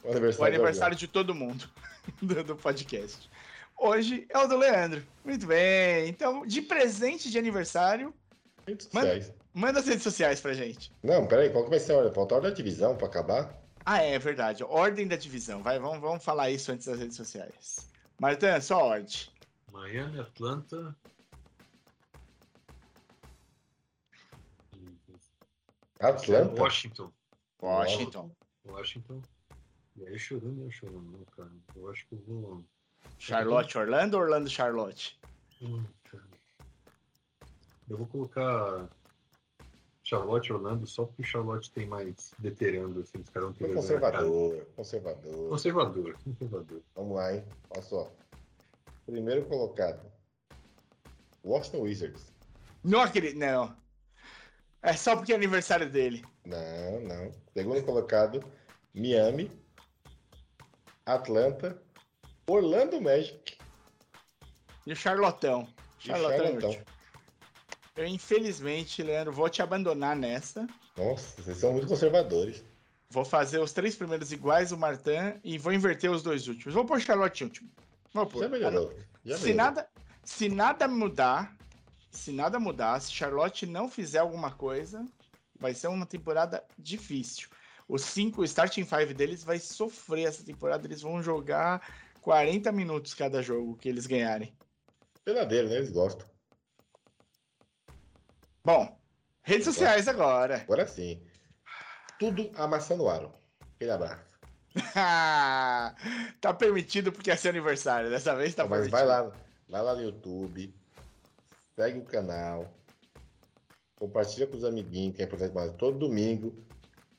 O aniversário, o aniversário de todo mundo do, do podcast. Hoje é o do Leandro. Muito bem. Então, de presente de aniversário, Redes Manda- sociais. manda as redes sociais pra gente. Não, peraí, qual que vai ser a ordem? Falta a ordem da divisão pra acabar? Ah, é verdade. Ordem da divisão. Vai, vamos, vamos falar isso antes das redes sociais. Martan, só ordem. Miami, Atlanta. Atlanta? Washington. Washington. Washington. E aí chorando, eu chorando, não, cara. Eu acho que eu vou. Charlotte, Orlando ou Orlando, Charlotte? Hum. Eu vou colocar Charlotte Orlando só porque o Charlotte tem mais veterano, assim, os caras não têm conservador, conservador. Conservador, conservador. Vamos lá, hein? Olha só. Primeiro colocado. Washington Wizards. Não acredito, não. É só porque é aniversário dele. Não, não. Segundo colocado, Miami, Atlanta, Orlando Magic E o Charlotão. Charlotão. Charlottão. Eu, infelizmente, Leandro, vou te abandonar nessa. Nossa, vocês são muito conservadores. Vou fazer os três primeiros iguais, o Martin, e vou inverter os dois últimos. Vou pôr Charlotte último. Vou pôr. Já melhorou. Já Se melhorou. nada, se nada mudar, se nada mudar, se Charlotte não fizer alguma coisa, vai ser uma temporada difícil. Os cinco, o starting five deles vai sofrer essa temporada. Eles vão jogar 40 minutos cada jogo que eles ganharem. Verdadeiro, né? Eles gostam. Bom, redes Eu sociais agora. Agora sim. Tudo amassando o aro. Aquele abraço. tá permitido porque é seu aniversário. Dessa vez tá Mas permitido. vai lá, vai lá no YouTube, segue o canal, compartilha com os amiguinhos, que é importante mais. Todo domingo,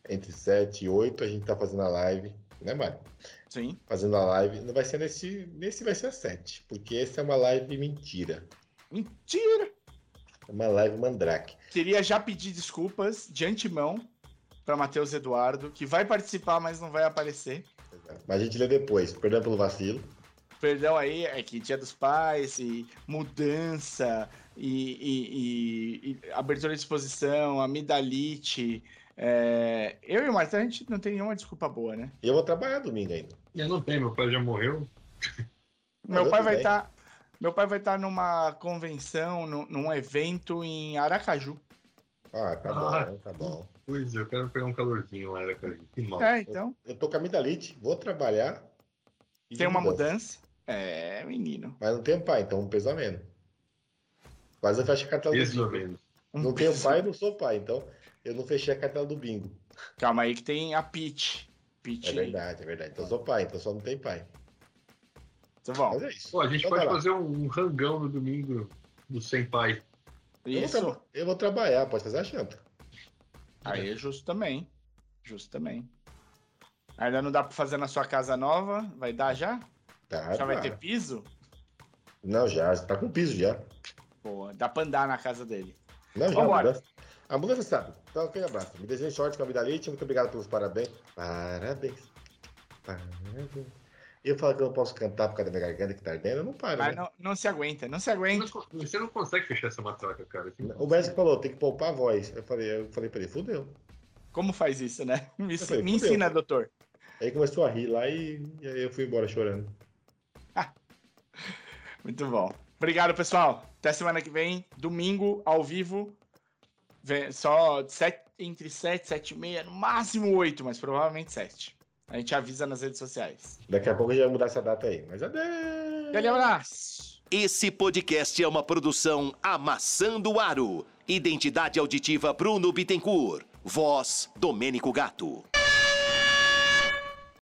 entre 7 e 8, a gente tá fazendo a live, né, Mário? Sim. Fazendo a live. Não vai ser nesse. Nesse vai ser a 7, porque esse é uma live mentira. Mentira. É uma live mandrake. Queria já pedir desculpas de antemão para Matheus Eduardo, que vai participar, mas não vai aparecer. Mas a gente lê depois, perdão pelo vacilo. Perdão aí, é que Dia dos Pais e mudança e, e- e- e abertura de exposição, amidalite. É, Eu e o Marta, a gente não tem nenhuma desculpa boa, né? E eu vou trabalhar domingo ainda. Eu não tenho, meu pai já morreu. Meu eu pai vai estar. Meu pai vai estar numa convenção, num, num evento em Aracaju. Ah, tá Ah. bom, tá bom. Pois, eu quero pegar um calorzinho lá, cara. Que mal. É, então. Eu tô com a amidalite, vou trabalhar. e Tem uma mudança. mudança. É, menino. Mas não tenho pai, então um menos. Quase eu fecho a cartela do. Um Não tenho peso. pai, não sou pai, então eu não fechei a cartela do bingo. Calma aí que tem a Peach. Peach. É verdade, é verdade. Então eu sou pai, então só não tem pai. Tá bom. Mas é isso. Pô, a gente Então pode vai fazer um, rangão no domingo do sem pai. Eu vou, eu vou trabalhar, pode fazer a janta. Aí é justo também. Justo também. Ainda não dá pra fazer na sua casa nova? Vai dar já? Tá, já vai tá. ter piso? Não, já, tá com piso já. Pô, dá pra andar na casa dele. Não, já, Vambora. mudança. A mudança sabe. Então, aquele abraço. Me desejo sorte com a vida leite. Muito obrigado pelos parabéns. Parabéns. Parabéns. Eu falo que eu não posso cantar por causa da minha garganta que tá ardendo, eu não paro. Mas né? não, não se aguenta, não se aguenta. Você não consegue fechar essa matraca, cara. O médico falou, tem que poupar a voz. Eu falei, eu falei pra ele, fudeu. Como faz isso, né? Me, falei, me ensina, doutor. Aí começou a rir lá e, e aí eu fui embora chorando. Muito bom. Obrigado, pessoal. Até semana que vem, domingo, ao vivo. Só sete- entre 7 e 7 e meia, no máximo 8, mas provavelmente 7. A gente avisa nas redes sociais. Daqui a pouco a gente vai mudar essa data aí. Mas adeus! Aquele abraço! Esse podcast é uma produção Amassando o Aro. Identidade auditiva Bruno Bittencourt. Voz Domênico Gato.